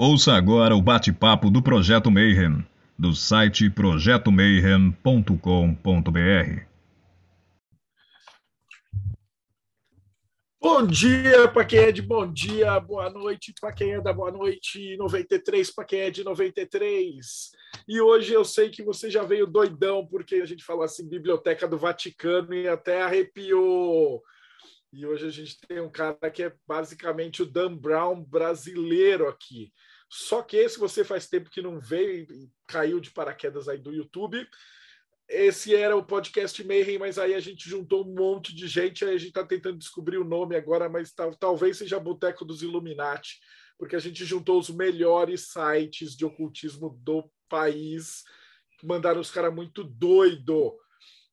Ouça agora o bate-papo do Projeto Mayhem, do site projetomayhem.com.br. Bom dia para quem é de bom dia, boa noite para quem é da boa noite, 93 para quem é de 93. E hoje eu sei que você já veio doidão, porque a gente falou assim, Biblioteca do Vaticano e até arrepiou. E hoje a gente tem um cara que é basicamente o Dan Brown brasileiro aqui. Só que esse você faz tempo que não veio e caiu de paraquedas aí do YouTube. Esse era o podcast Mayhem, mas aí a gente juntou um monte de gente, aí a gente está tentando descobrir o nome agora, mas tal, talvez seja Boteco dos Illuminati, porque a gente juntou os melhores sites de ocultismo do país, mandaram os caras muito doido.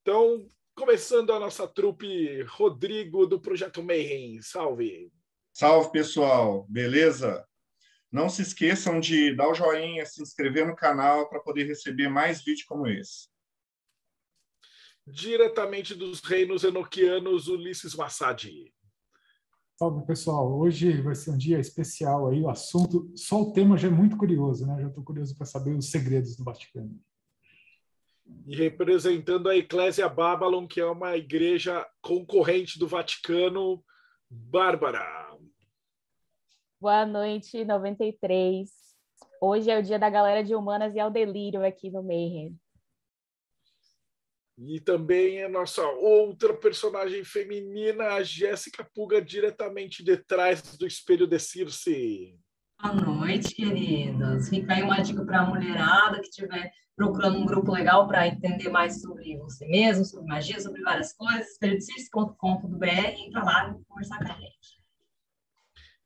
Então, Começando a nossa trupe, Rodrigo do Projeto Mayhem. Salve! Salve, pessoal! Beleza? Não se esqueçam de dar o joinha, se inscrever no canal para poder receber mais vídeos como esse. Diretamente dos reinos enoquianos, Ulisses Massadi. Salve, pessoal. Hoje vai ser um dia especial aí. O assunto, só o tema já é muito curioso, né? Já estou curioso para saber os segredos do Vaticano e representando a Eclésia Babylon, que é uma igreja concorrente do Vaticano, Bárbara. Boa noite, 93. Hoje é o dia da galera de humanas e ao delírio aqui no Mayhem. E também a nossa outra personagem feminina, a Jéssica Puga, diretamente de trás do espelho de Circe. Boa noite, queridos. Fica aí uma dica para a mulherada que tiver procurando um grupo legal para entender mais sobre você mesmo, sobre magia, sobre várias coisas, espelhodecirce.com.br, entra lá e conversar com a gente.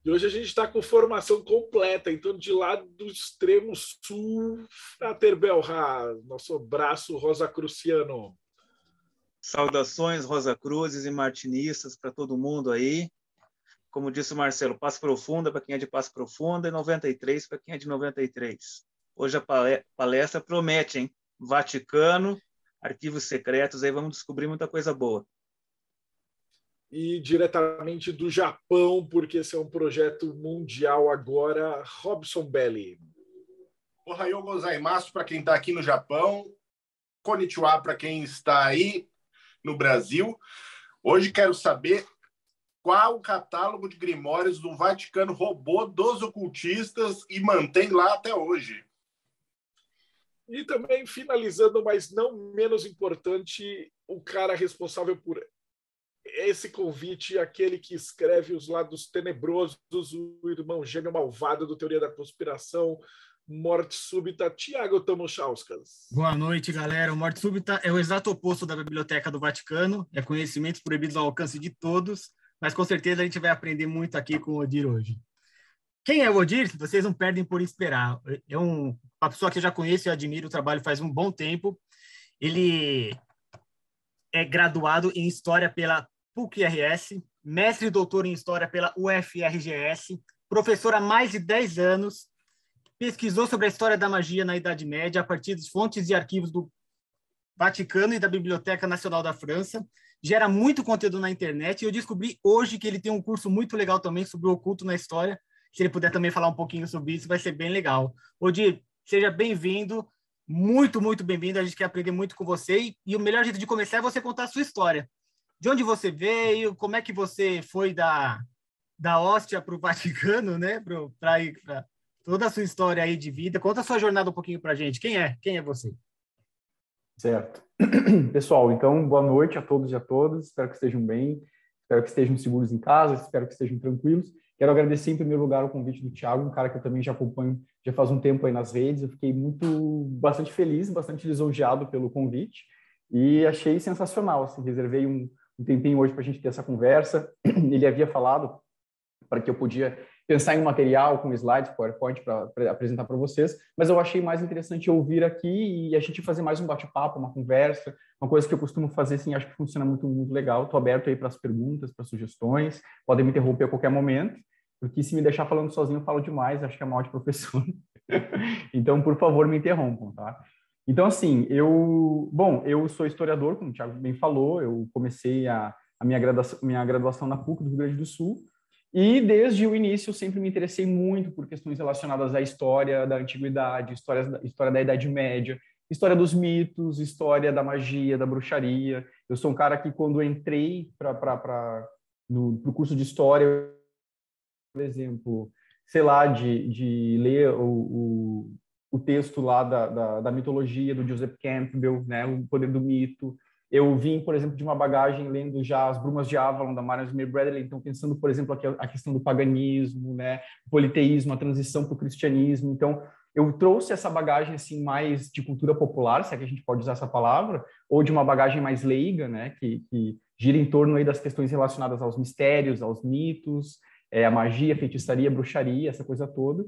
E hoje a gente está com formação completa, então de lá do extremo sul, Fraterbelra, nosso braço Rosa Cruciano. Saudações Rosa Cruzes e martinistas para todo mundo aí. Como disse o Marcelo, Passo Profunda para quem é de Passo Profunda e 93 para quem é de 93. Hoje a palestra promete, hein? Vaticano, arquivos secretos, aí vamos descobrir muita coisa boa. E diretamente do Japão, porque esse é um projeto mundial agora, Robson Belli. Ohayou gozaimasu para quem está aqui no Japão, konnichiwa para quem está aí no Brasil. Hoje quero saber qual o catálogo de grimórios do Vaticano roubou dos ocultistas e mantém lá até hoje. E também, finalizando, mas não menos importante, o cara responsável por esse convite, aquele que escreve os lados tenebrosos, o irmão gêmeo malvado do Teoria da Conspiração, Morte Súbita, Tiago Tomochauskas. Boa noite, galera. O Morte Súbita é o exato oposto da Biblioteca do Vaticano, é conhecimentos proibidos ao alcance de todos, mas com certeza a gente vai aprender muito aqui com o Odir hoje. Quem é o Odir? Vocês não perdem por esperar. É um, uma pessoa que eu já conheço e admiro o trabalho faz um bom tempo. Ele é graduado em História pela PUC-RS, mestre e doutor em História pela UFRGS, professor há mais de 10 anos, pesquisou sobre a história da magia na Idade Média a partir das fontes e arquivos do Vaticano e da Biblioteca Nacional da França, gera muito conteúdo na internet e eu descobri hoje que ele tem um curso muito legal também sobre o oculto na história, se ele puder também falar um pouquinho sobre isso, vai ser bem legal. Odir, seja bem-vindo, muito, muito bem-vindo. A gente quer aprender muito com você. E o melhor jeito de começar é você contar a sua história. De onde você veio, como é que você foi da, da Hóstia para o Vaticano, né? Para ir para toda a sua história aí de vida. Conta a sua jornada um pouquinho para a gente. Quem é? Quem é você? Certo. Pessoal, então, boa noite a todos e a todas. Espero que estejam bem. Espero que estejam seguros em casa. Espero que estejam tranquilos. Quero agradecer em primeiro lugar o convite do Thiago, um cara que eu também já acompanho já faz um tempo aí nas redes. Eu fiquei muito, bastante feliz, bastante lisonjeado pelo convite e achei sensacional. Assim, reservei um, um tempinho hoje para a gente ter essa conversa. Ele havia falado para que eu podia pensar em um material com slides, PowerPoint para apresentar para vocês, mas eu achei mais interessante ouvir aqui e a gente fazer mais um bate-papo, uma conversa, uma coisa que eu costumo fazer, assim, acho que funciona muito, muito legal. Estou aberto aí para as perguntas, para sugestões, podem me interromper a qualquer momento porque se me deixar falando sozinho eu falo demais, acho que é mal de professor. então, por favor, me interrompam, tá? Então, assim, eu, bom, eu sou historiador, como o Thiago bem falou, eu comecei a, a minha, graduação, minha graduação na PUC do Rio Grande do Sul, E desde o início eu sempre me interessei muito por questões relacionadas à história da antiguidade, história, história da Idade Média, história dos mitos, história da magia, da bruxaria. Eu sou um cara que quando entrei para pro curso de história, por exemplo, sei lá, de, de ler o, o, o texto lá da, da, da, mitologia do Joseph Campbell, né, o poder do mito, eu vim, por exemplo, de uma bagagem lendo já As Brumas de Avalon, da Marion Smith Bradley, então pensando, por exemplo, aqui a questão do paganismo, né, o politeísmo, a transição para o cristianismo. Então, eu trouxe essa bagagem assim mais de cultura popular, se é que a gente pode usar essa palavra, ou de uma bagagem mais leiga, né, que, que gira em torno aí das questões relacionadas aos mistérios, aos mitos, é, a magia, a feitiçaria, a bruxaria, essa coisa toda.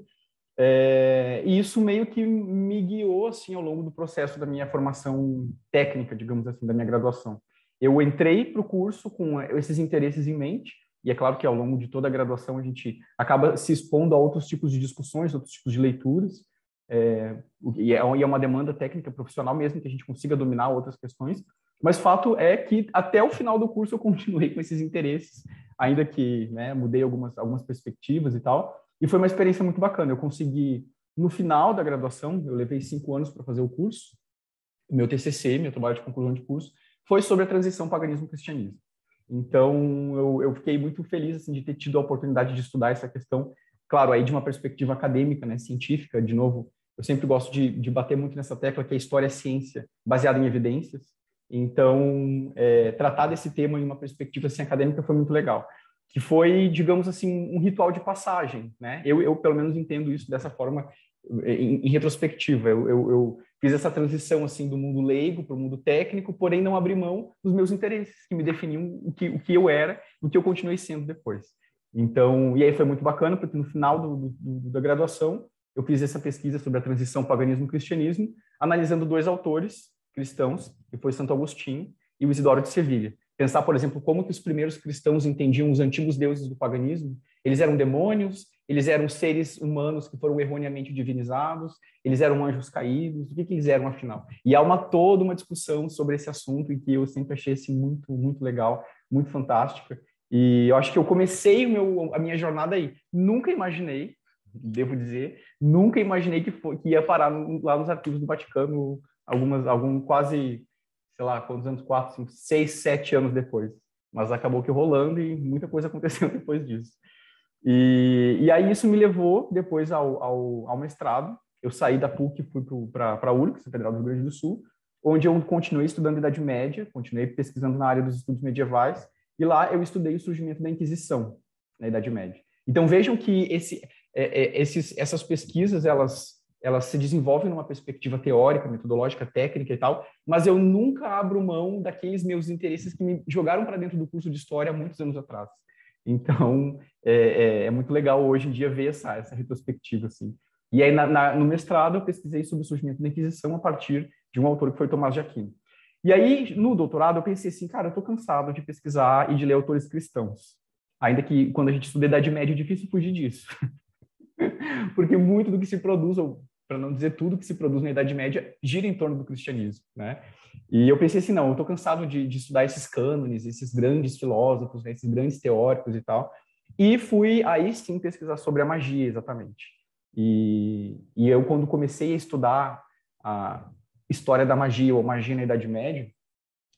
É, e isso meio que me guiou assim ao longo do processo da minha formação técnica, digamos assim, da minha graduação. Eu entrei para o curso com esses interesses em mente, e é claro que ao longo de toda a graduação a gente acaba se expondo a outros tipos de discussões, outros tipos de leituras, é, e, é, e é uma demanda técnica profissional mesmo que a gente consiga dominar outras questões. Mas fato é que até o final do curso eu continuei com esses interesses, ainda que né, mudei algumas, algumas perspectivas e tal. E foi uma experiência muito bacana. Eu consegui, no final da graduação, eu levei cinco anos para fazer o curso, meu TCC, meu trabalho de conclusão de curso, foi sobre a transição paganismo-cristianismo. Então, eu, eu, fiquei muito feliz assim, de ter tido a oportunidade de estudar essa questão, claro, aí de uma perspectiva acadêmica, né, científica, de novo, eu sempre gosto de, de bater muito nessa tecla que a história é ciência, baseada em evidências. Então, é, tratar desse tema em uma perspectiva assim, acadêmica foi muito legal que foi, digamos assim, um ritual de passagem, né? Eu, eu pelo menos entendo isso dessa forma em, em retrospectiva. Eu, eu, eu, fiz essa transição assim do mundo leigo para o mundo técnico, porém não abri mão dos meus interesses que me definiam o que, o que eu era, o que eu continuei sendo depois. Então, e aí foi muito bacana porque no final do, do, da graduação eu fiz essa pesquisa sobre a transição paganismo-cristianismo, analisando dois autores cristãos, que foi Santo Agostinho e o Isidoro de Sevilha pensar, por exemplo, como que os primeiros cristãos entendiam os antigos deuses do paganismo. Eles eram demônios, eles eram seres humanos que foram erroneamente divinizados, eles eram anjos caídos, o que, que eles eram afinal? E há uma toda uma discussão sobre esse assunto em que eu sempre achei assim, muito, muito legal, muito fantástica. E eu acho que eu comecei meu, a minha jornada aí. Nunca imaginei, devo dizer, nunca imaginei que, que ia parar lá nos arquivos do Vaticano algumas, algum quase sei lá, quantos anos? Quatro, cinco, seis, sete anos depois. Mas acabou que rolando e muita coisa aconteceu depois disso. E, e aí isso me levou depois ao, ao, ao mestrado. Eu saí da PUC e fui para a URGS, Federal do Rio Grande do Sul, onde eu continuei estudando Idade Média, continuei pesquisando na área dos estudos medievais, e lá eu estudei o surgimento da Inquisição na Idade Média. Então vejam que esse, é, é, esses, essas pesquisas elas elas se desenvolvem numa perspectiva teórica, metodológica, técnica e tal, mas eu nunca abro mão daqueles meus interesses que me jogaram para dentro do curso de História há muitos anos atrás. Então, é, é, é, muito legal hoje em dia ver essa, essa retrospectiva, assim. E aí, na, na, no mestrado, eu pesquisei sobre o surgimento da Inquisição a partir de um autor que foi Tomás de Aquino. E aí, no doutorado, eu pensei assim, cara, eu estou cansado de pesquisar e de ler autores cristãos. Ainda que, quando a gente estuda a Idade Média, é difícil fugir disso. Porque muito do que se produz, ou para não dizer tudo que se produz na Idade Média, gira em torno do cristianismo, né? E eu pensei assim, não, eu estou cansado de, de, estudar esses cânones, esses grandes filósofos, né, esses grandes teóricos e tal, e fui aí sim pesquisar sobre a magia, exatamente. E, e eu, quando comecei a estudar a história da magia ou magia na Idade Média,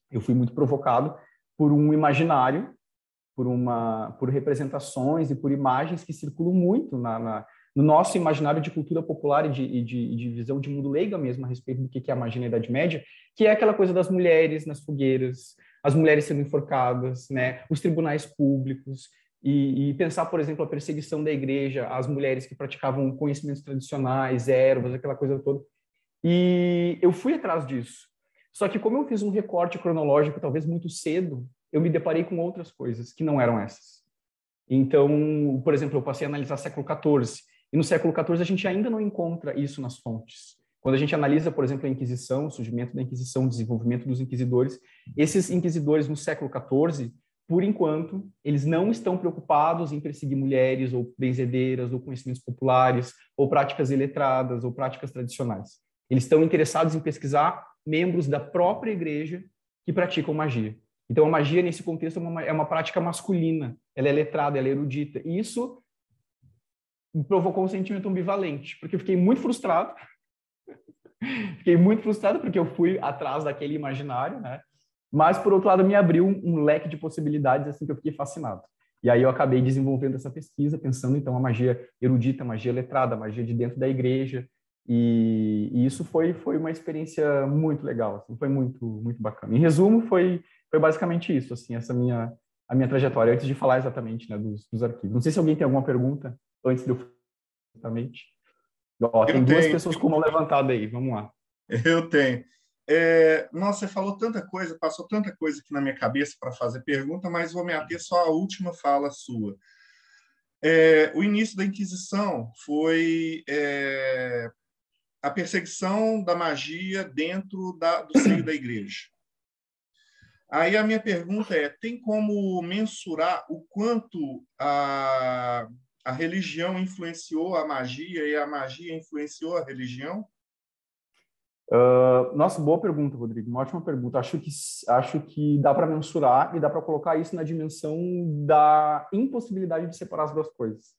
eu fui muito provocado por um imaginário, por uma, por representações e por imagens que circulam muito na, na no nosso imaginário de cultura popular e de, de, de, visão de mundo leiga mesmo a respeito do que é a magia na Idade Média, que é aquela coisa das mulheres nas fogueiras, as mulheres sendo enforcadas, né, os tribunais públicos, e, e, pensar, por exemplo, a perseguição da igreja às mulheres que praticavam conhecimentos tradicionais, ervas, aquela coisa toda. E eu fui atrás disso. Só que como eu fiz um recorte cronológico talvez muito cedo, eu me deparei com outras coisas que não eram essas. Então, por exemplo, eu passei a analisar século XIV, e no século XIV a gente ainda não encontra isso nas fontes. Quando a gente analisa, por exemplo, a Inquisição, o surgimento da Inquisição, o desenvolvimento dos inquisidores, esses inquisidores no século XIV, por enquanto, eles não estão preocupados em perseguir mulheres ou benzedeiras ou conhecimentos populares ou práticas iletradas ou práticas tradicionais. Eles estão interessados em pesquisar membros da própria igreja que praticam magia. Então, a magia, nesse contexto, é uma, é uma prática masculina. Ela é letrada, ela é erudita. E isso me provocou um sentimento ambivalente, porque eu fiquei muito frustrado. fiquei muito frustrado porque eu fui atrás daquele imaginário, né? Mas, por outro lado, me abriu um, um leque de possibilidades assim que eu fiquei fascinado. E aí eu acabei desenvolvendo essa pesquisa, pensando então a magia erudita, magia letrada, magia de dentro da igreja, e, e, isso foi foi uma experiência muito legal, assim, foi muito muito bacana. Em resumo, foi foi basicamente isso, assim, essa minha a minha trajetória antes de falar exatamente, né, dos, dos arquivos. Não sei se alguém tem alguma pergunta antes de eu exatamente. Ó, tem duas pessoas com mão levantada aí, vamos lá. Eu tenho. É, nossa, você falou tanta coisa, passou tanta coisa aqui na minha cabeça para fazer pergunta, mas vou me ater só à última fala sua. É, o início da Inquisição foi é, a perseguição da magia dentro da, do seio da igreja. Aí a minha pergunta é: tem como mensurar o quanto a, a religião influenciou a magia e a magia influenciou a religião? Uh, nossa, boa pergunta, Rodrigo. Uma ótima pergunta. Acho que acho que dá para mensurar e dá para colocar isso na dimensão da impossibilidade de separar as duas coisas.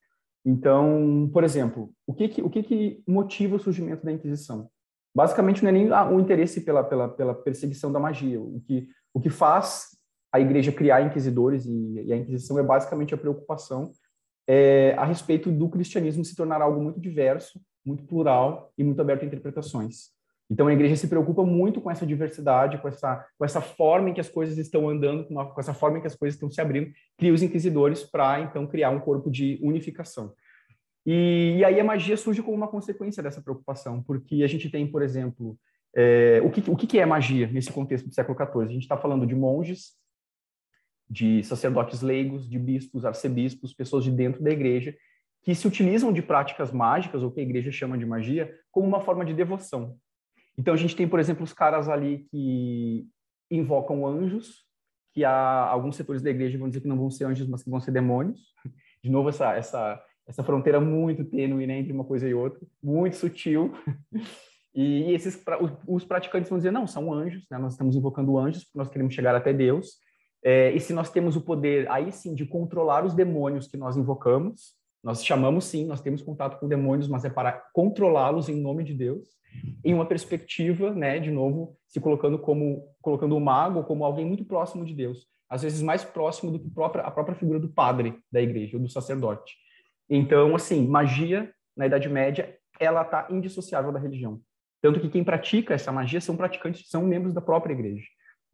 Então, por exemplo, o que que, o que, que motiva o surgimento da Inquisição? Basicamente, não é nem o interesse pela, pela, pela perseguição da magia. O que, o que faz a igreja criar inquisidores e, e a Inquisição é basicamente a preocupação é, a respeito do cristianismo se tornar algo muito diverso, muito plural e muito aberto a interpretações. Então, a igreja se preocupa muito com essa diversidade, com essa, com essa forma em que as coisas estão andando, com, com essa forma em que as coisas estão se abrindo, cria os inquisidores para, então, criar um corpo de unificação. E, e, aí a magia surge como uma consequência dessa preocupação, porque a gente tem, por exemplo, é, o, que, o que é magia nesse contexto do século XIV? A gente está falando de monges, de sacerdotes leigos, de bispos, arcebispos, pessoas de dentro da igreja, que se utilizam de práticas mágicas, ou que a igreja chama de magia, como uma forma de devoção. Então a gente tem, por exemplo, os caras ali que invocam anjos, que há alguns setores da igreja vão dizer que não vão ser anjos, mas que vão ser demônios. De novo essa essa essa fronteira muito tênue né, entre uma coisa e outra, muito sutil. E esses os praticantes vão dizer não, são anjos, né? nós estamos invocando anjos porque nós queremos chegar até Deus. É, e se nós temos o poder aí sim de controlar os demônios que nós invocamos, nós chamamos sim, nós temos contato com demônios, mas é para controlá-los em nome de Deus, em uma perspectiva, né, de novo, se colocando como colocando o mago como alguém muito próximo de Deus, às vezes mais próximo do que própria, a própria figura do padre da igreja ou do sacerdote. Então, assim, magia na Idade Média, ela está indissociável da religião. Tanto que quem pratica essa magia são praticantes, são membros da própria igreja.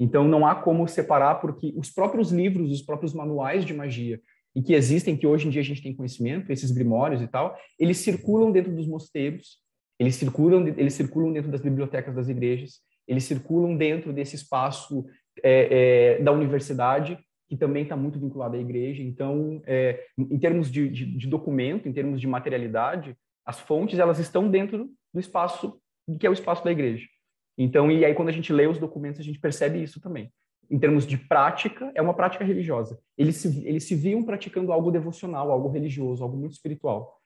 Então, não há como separar, porque os próprios livros, os próprios manuais de magia, e que existem, que hoje em dia a gente tem conhecimento, esses grimórios e tal, eles circulam dentro dos mosteiros, eles circulam, eles circulam dentro das bibliotecas das igrejas, eles circulam dentro desse espaço é, é, da universidade, que também está muito vinculado à igreja. Então, é, em termos de, de, de, documento, em termos de materialidade, as fontes elas estão dentro do espaço que é o espaço da igreja. Então, e aí quando a gente lê os documentos, a gente percebe isso também em termos de prática, é uma prática religiosa. Eles se, eles se viam praticando algo devocional, algo religioso, algo muito espiritual.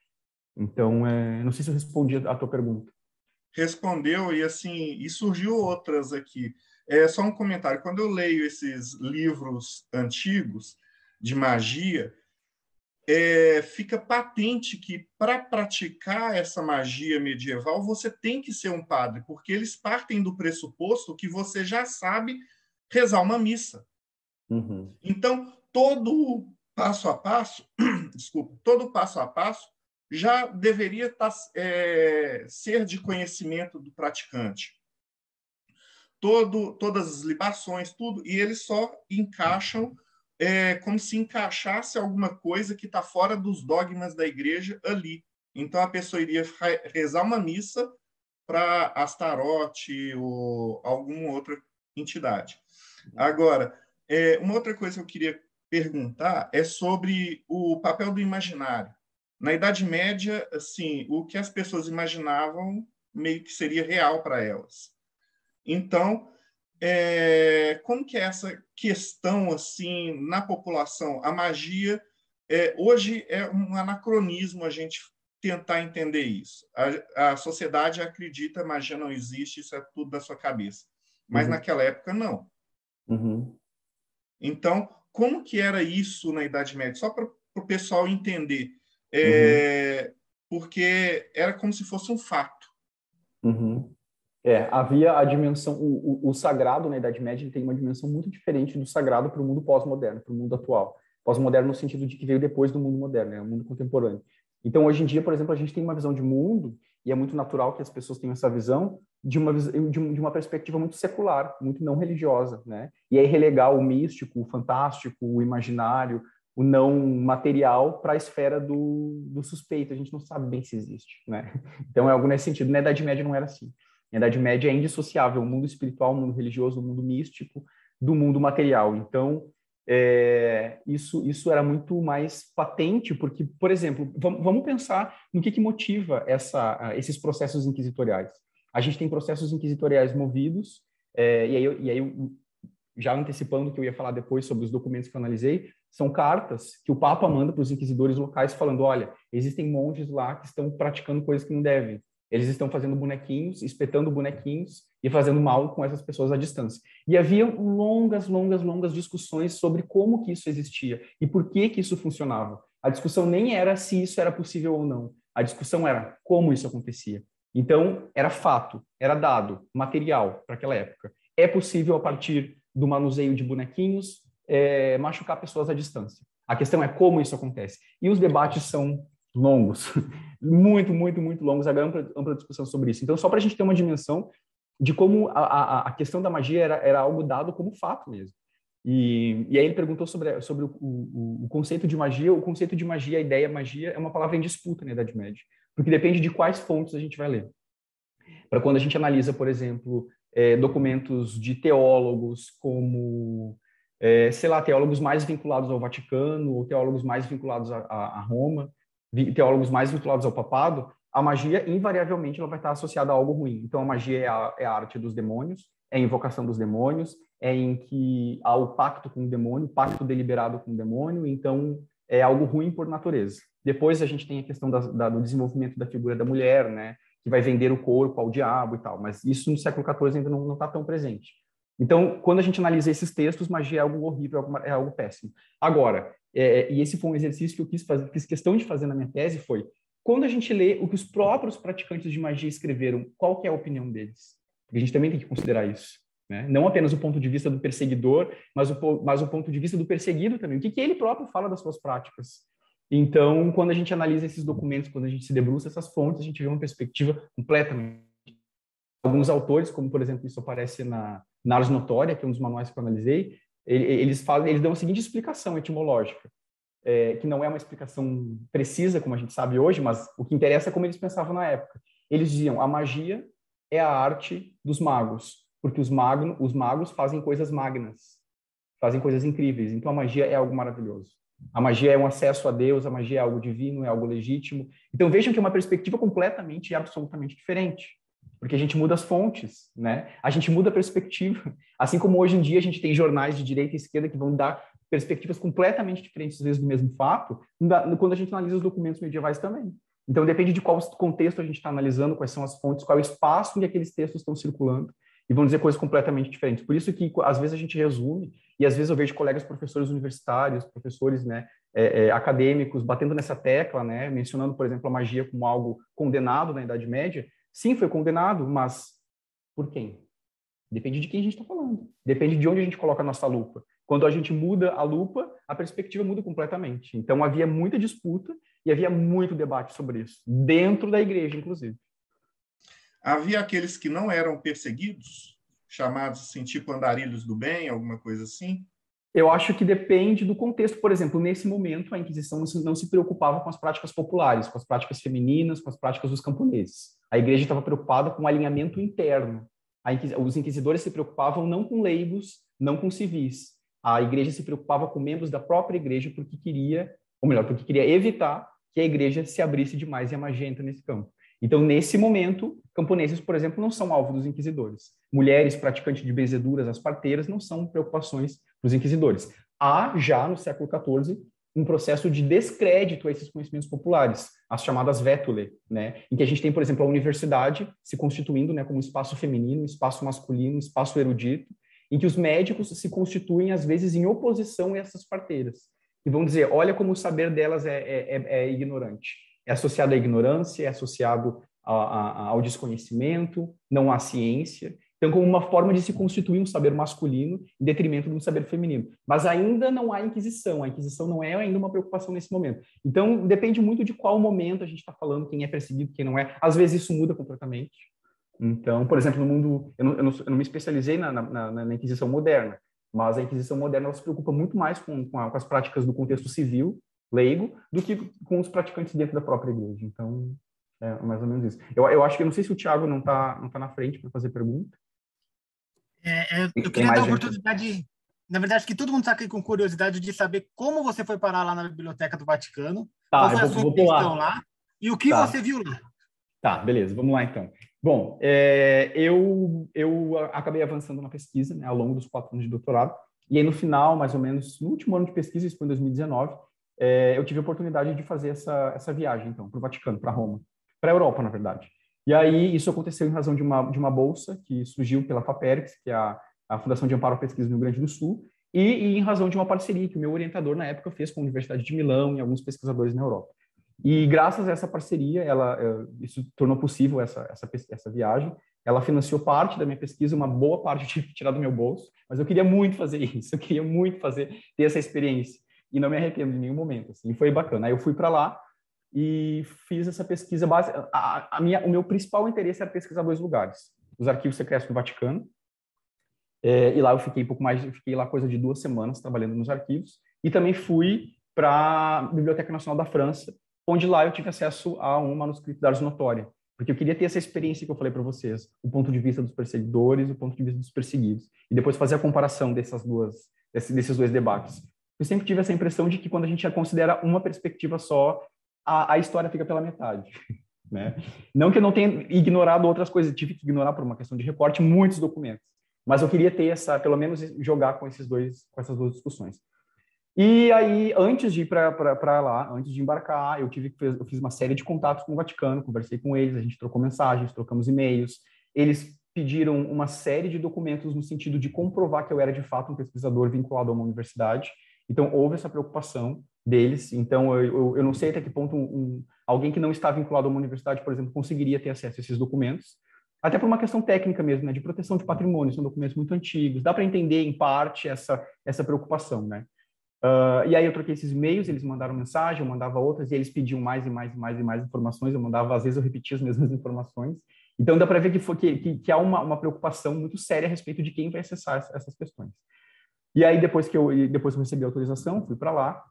Então, é, não sei se eu respondi a tua pergunta. Respondeu, e assim, e surgiu outras aqui. É só um comentário. Quando eu leio esses livros antigos de magia, é, fica patente que para praticar essa magia medieval você tem que ser um padre, porque eles partem do pressuposto que você já sabe rezar uma missa. Uhum. Então, todo passo a passo, desculpa, todo passo a passo já deveria tá, é, ser de conhecimento do praticante. Todo, todas as libações, tudo, e eles só encaixam é, como se encaixasse alguma coisa que está fora dos dogmas da igreja ali. Então a pessoa iria rezar uma missa para Astarote ou alguma outra entidade. Agora, é, uma outra coisa que eu queria perguntar é sobre o papel do imaginário. Na Idade Média, assim, o que as pessoas imaginavam meio que seria real para elas. Então, é, como que é essa questão assim na população? A magia é, hoje é um anacronismo a gente tentar entender isso. A, a sociedade acredita a magia não existe, isso é tudo da sua cabeça. Mas uhum. naquela época não. Uhum. Então, como que era isso na Idade Média? Só para o pessoal entender. É, uhum. Porque era como se fosse um fato. Uhum. É, havia a dimensão, o, o, o, sagrado na Idade Média tem uma dimensão muito diferente do sagrado para o mundo pós-moderno, para o mundo atual. Pós-moderno no sentido de que veio depois do mundo moderno, é né, o mundo contemporâneo. Então, hoje em dia, por exemplo, a gente tem uma visão de mundo, e é muito natural que as pessoas tenham essa visão, de uma, de uma perspectiva muito secular, muito não religiosa, né? E aí relegar o místico, o fantástico, o imaginário, o não material para a esfera do, do suspeito. A gente não sabe bem se existe, né? Então é algo nesse sentido. Na Idade Média não era assim. Na Idade Média é indissociável o mundo espiritual, o mundo religioso, o mundo místico do mundo material. Então é, isso, isso era muito mais patente, porque, por exemplo, vamos, vamos pensar no que, que motiva essa, esses processos inquisitoriais. A gente tem processos inquisitoriais movidos, é, e aí, e aí já antecipando o que eu ia falar depois sobre os documentos que eu analisei, são cartas que o Papa manda para os inquisidores locais falando, olha, existem monges lá que estão praticando coisas que não devem. Eles estão fazendo bonequinhos, espetando bonequinhos e fazendo mal com essas pessoas à distância. E havia longas, longas, longas discussões sobre como que isso existia e por que que isso funcionava. A discussão nem era se isso era possível ou não. A discussão era como isso acontecia. Então, era fato, era dado, material para aquela época. É possível, a partir do manuseio de bonequinhos, é, machucar pessoas à distância. A questão é como isso acontece. E os debates são longos, muito, muito, muito longos, há ampla, ampla discussão sobre isso. Então, só para a gente ter uma dimensão de como a, a, a questão da magia era, era, algo dado como fato mesmo. E, e aí ele perguntou sobre, sobre o, o, o, conceito de magia. O conceito de magia, a ideia magia, é uma palavra em disputa na Idade Média, porque depende de quais fontes a gente vai ler. Para quando a gente analisa, por exemplo, é, documentos de teólogos como, é, sei lá, teólogos mais vinculados ao Vaticano ou teólogos mais vinculados a, a, a Roma, teólogos mais vinculados ao papado, a magia, invariavelmente, ela vai estar associada a algo ruim. Então, a magia é a, é a arte dos demônios, é a invocação dos demônios, é em que há o pacto com o demônio, pacto deliberado com o demônio, então é algo ruim por natureza. Depois a gente tem a questão da, da, do desenvolvimento da figura da mulher, né, que vai vender o corpo ao diabo e tal, mas isso no século XIV ainda não está tão presente. Então, quando a gente analisa esses textos, magia é algo horrível, é algo, é péssimo. Agora, é, é, e esse foi um exercício que eu quis, fazer, fiz questão de fazer na minha tese, foi quando a gente lê o que os próprios praticantes de magia escreveram, qual é a opinião deles? Porque a gente também tem que considerar isso. Né? Não apenas o ponto de vista do perseguidor, mas o, mas o ponto de vista do perseguido também. O que, que ele próprio fala das suas práticas? Então, quando a gente analisa esses documentos, quando a gente se debruça essas fontes, a gente vê uma perspectiva completamente. Alguns autores, como por exemplo isso aparece na, na Ars Notória, que é um dos manuais que eu analisei, eles falam, eles dão a seguinte explicação etimológica, é, que não é uma explicação precisa, como a gente sabe hoje, mas o que interessa é como eles pensavam na época. Eles diziam: a magia é a arte dos magos, porque os, magno, os magos fazem coisas magnas, fazem coisas incríveis. Então a magia é algo maravilhoso. A magia é um acesso a Deus, a magia é algo divino, é algo legítimo. Então vejam que é uma perspectiva completamente e absolutamente diferente porque a gente muda as fontes, né? A gente muda a perspectiva. Assim como hoje em dia a gente tem jornais de direita e esquerda que vão dar perspectivas completamente diferentes, às vezes, do mesmo fato, quando a gente analisa os documentos medievais também. Então, depende de qual contexto a gente está analisando, quais são as fontes, qual é o espaço em que aqueles textos estão circulando, e vão dizer coisas completamente diferentes. Por isso que, às vezes, a gente resume, e às vezes eu vejo colegas professores universitários, professores né, é, é, acadêmicos, batendo nessa tecla, né, mencionando, por exemplo, a magia como algo condenado na Idade Média, Sim, foi condenado, mas por quem? Depende de quem a gente está falando. Depende de onde a gente coloca a nossa lupa. Quando a gente muda a lupa, a perspectiva muda completamente. Então havia muita disputa e havia muito debate sobre isso, dentro da igreja, inclusive. Havia aqueles que não eram perseguidos, chamados assim, tipo andarilhos do bem, alguma coisa assim? Eu acho que depende do contexto. Por exemplo, nesse momento, a Inquisição não se preocupava com as práticas populares, com as práticas femininas, com as práticas dos camponeses. A igreja estava preocupada com o alinhamento interno. Os inquisidores se preocupavam não com leigos, não com civis. A igreja se preocupava com membros da própria igreja porque queria, ou melhor, porque queria evitar que a igreja se abrisse demais e a magia entra nesse campo. Então, nesse momento, camponeses, por exemplo, não são alvo dos inquisidores. Mulheres praticantes de benzeduras, as parteiras, não são preocupações dos inquisidores. Há já no século XIV um processo de descrédito a esses conhecimentos populares, as chamadas vétule, né, em que a gente tem, por exemplo, a universidade se constituindo, né, como um espaço feminino, um espaço masculino, um espaço erudito, em que os médicos se constituem, às vezes, em oposição a essas parteiras. E vão dizer, olha como o saber delas é, é, é, é ignorante. É associado à ignorância, é associado a, a, ao desconhecimento, não à ciência. Então, como uma forma de se constituir um saber masculino em detrimento de um saber feminino. Mas ainda não há inquisição. A inquisição não é ainda uma preocupação nesse momento. Então, depende muito de qual momento a gente está falando, quem é perseguido, quem não é. Às vezes isso muda completamente. Então, por exemplo, no mundo, eu não, eu não, eu não me especializei na, na, na, Inquisição moderna, mas a Inquisição moderna se preocupa muito mais com, com, a, com, as práticas do contexto civil, leigo, do que com os praticantes dentro da própria igreja. Então, é mais ou menos isso. Eu, eu acho que, eu não sei se o Tiago não está não tá na frente para fazer pergunta. É, é, eu queria dar a oportunidade, na verdade, que todo mundo está aqui com curiosidade de saber como você foi parar lá na Biblioteca do Vaticano, tá, qual foi a sua questão lá e o que tá. você viu lá. Tá, beleza, vamos lá então. Bom, é, eu, eu acabei avançando na pesquisa né, ao longo dos quatro anos de doutorado, e aí no final, mais ou menos, no último ano de pesquisa, isso foi em 2019, é, eu tive a oportunidade de fazer essa, essa viagem, então, para o Vaticano, para Roma, para a Europa, na verdade. E aí isso aconteceu em razão de uma, de uma bolsa que surgiu pela FAPERX, que é a, a Fundação de Amparo à Pesquisa do Rio Grande do Sul, e, e em razão de uma parceria que o meu orientador na época fez com a Universidade de Milão e alguns pesquisadores na Europa. E graças a essa parceria, ela, eh, isso tornou possível essa, essa, essa viagem. Ela financiou parte da minha pesquisa, uma boa parte eu tive que tirar do meu bolso, mas eu queria muito fazer isso, eu queria muito fazer, ter essa experiência. E não me arrependo em nenhum momento, assim, foi bacana. Aí eu fui para lá e fiz essa pesquisa base. A, a, minha, o meu principal interesse era pesquisar dois lugares: os arquivos secretos do Vaticano. É, e lá eu fiquei um pouco mais, fiquei lá coisa de duas semanas trabalhando nos arquivos. E também fui para a Biblioteca Nacional da França, onde lá eu tive acesso a um manuscrito da Ars Notória, porque eu queria ter essa experiência que eu falei para vocês, o ponto de vista dos perseguidores, o ponto de vista dos perseguidos, e depois fazer a comparação dessas duas, desses dois debates. Eu sempre tive essa impressão de que quando a gente considera uma perspectiva só, a, a história fica pela metade. Né? Não que eu não tenha ignorado outras coisas, tive que ignorar por uma questão de recorte muitos documentos, mas eu queria ter essa, pelo menos jogar com esses dois, com essas duas discussões. E aí, antes de ir para lá, antes de embarcar, eu tive eu fiz uma série de contatos com o Vaticano, conversei com eles, a gente trocou mensagens, trocamos e-mails. Eles pediram uma série de documentos no sentido de comprovar que eu era de fato um pesquisador vinculado a uma universidade. Então, houve essa preocupação deles. Então, eu, eu, não sei até que ponto um, um, alguém que não está vinculado a uma universidade, por exemplo, conseguiria ter acesso a esses documentos. Até por uma questão técnica mesmo, né, de proteção de patrimônio, são documentos muito antigos. Dá para entender, em parte, essa, essa preocupação, né? Uh, e aí eu troquei esses e-mails, eles mandaram mensagem, eu mandava outras, e eles pediam mais e mais e mais e mais informações, eu mandava, às vezes eu repetia as mesmas informações. Então dá para ver que, foi, que, que, que há uma, uma, preocupação muito séria a respeito de quem vai acessar essas questões. E aí depois que eu, depois que eu recebi a autorização, fui para lá,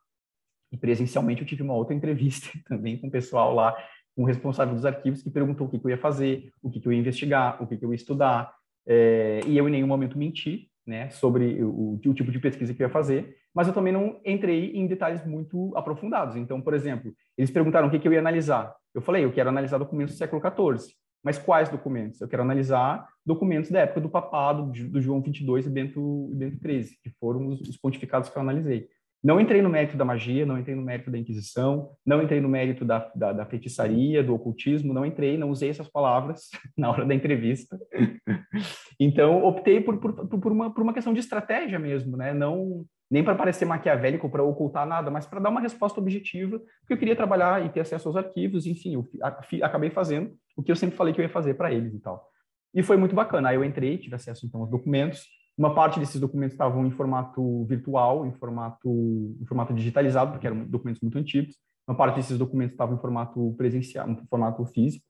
e presencialmente eu tive uma outra entrevista também com o pessoal lá, com o responsável dos arquivos, que perguntou o que, que eu ia fazer, o que, que eu ia investigar, o que, que eu ia estudar, é, e eu em nenhum momento menti, né, sobre o, o, tipo de pesquisa que eu ia fazer, mas eu também não entrei em detalhes muito aprofundados. Então, por exemplo, eles perguntaram o que, que eu ia analisar. Eu falei, eu quero analisar documentos do século XIV. Mas quais documentos? Eu quero analisar documentos da época do papado, do João 22 e Bento, Bento 13, que foram os, os pontificados que eu analisei. Não entrei no mérito da magia, não entrei no mérito da Inquisição, não entrei no mérito da, da, da feitiçaria, do ocultismo, não entrei, não usei essas palavras na hora da entrevista. então, optei por, por, por, uma, por uma questão de estratégia mesmo, né? Não, nem para parecer maquiavélico, para ocultar nada, mas para dar uma resposta objetiva, porque eu queria trabalhar e ter acesso aos arquivos, enfim, eu acabei fazendo o que eu sempre falei que eu ia fazer para eles e tal. E foi muito bacana. Aí eu entrei, tive acesso então aos documentos, uma parte desses documentos estavam em formato virtual, em formato, em formato digitalizado, porque eram documentos muito antigos. Uma parte desses documentos estavam em formato presencial, em formato físico.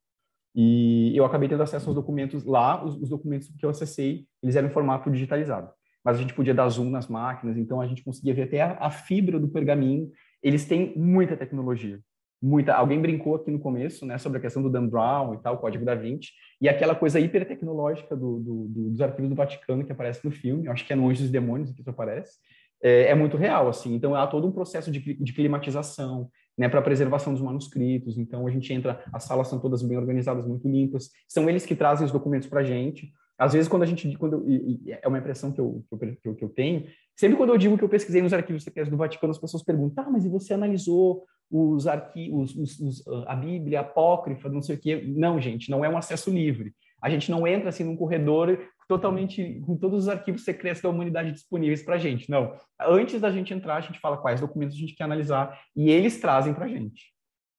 E eu acabei tendo acesso aos documentos lá, os, os documentos que eu acessei, eles eram em formato digitalizado. Mas a gente podia dar zoom nas máquinas, então a gente conseguia ver até a, a fibra do pergaminho. Eles têm muita tecnologia muita. Alguém brincou aqui no começo, né, sobre a questão do Dan Brown e tal, o código da Vinci, e aquela coisa hipertecnológica do, do, do, dos arquivos do Vaticano que aparece no filme, eu acho que é no Anjos e Demônios que isso aparece, é, é, muito real, assim. Então há todo um processo de, de climatização, né, para preservação dos manuscritos. Então a gente entra, as salas são todas bem organizadas, muito limpas. São eles que trazem os documentos para a gente. Às vezes, quando a gente, quando eu, é uma impressão que eu, que eu, que eu tenho, sempre quando eu digo que eu pesquisei nos arquivos secretos do Vaticano, as pessoas perguntam, ah, mas e você analisou os arquivos, os, os, a Bíblia apócrifa, não sei o quê. Não, gente, não é um acesso livre. A gente não entra assim num corredor totalmente com todos os arquivos secretos da humanidade disponíveis para a gente. Não. Antes da gente entrar, a gente fala quais documentos a gente quer analisar e eles trazem para a gente.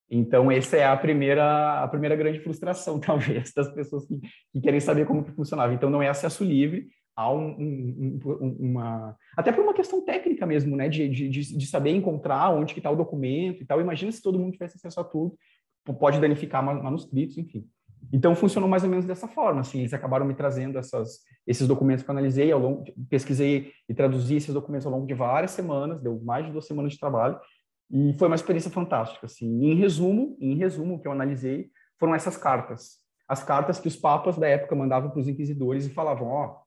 Então, essa é a primeira, a primeira grande frustração, talvez, das pessoas que, que querem saber como que funcionava. Então, não é acesso livre, há um, um, um, uma... Até por uma questão técnica mesmo, né? De, de, de saber encontrar onde que está o documento e tal. Imagina se todo mundo tivesse acesso a tudo, pode danificar manuscritos, enfim. Então, funcionou mais ou menos dessa forma, assim, eles acabaram me trazendo essas, esses documentos que eu analisei, ao longo, pesquisei e traduzi esses documentos ao longo de várias semanas, deu mais de duas semanas de trabalho, e foi uma experiência fantástica, assim. em resumo, em resumo, o que eu analisei foram essas cartas. As cartas que os papas da época mandavam para os inquisidores e falavam, ó, oh,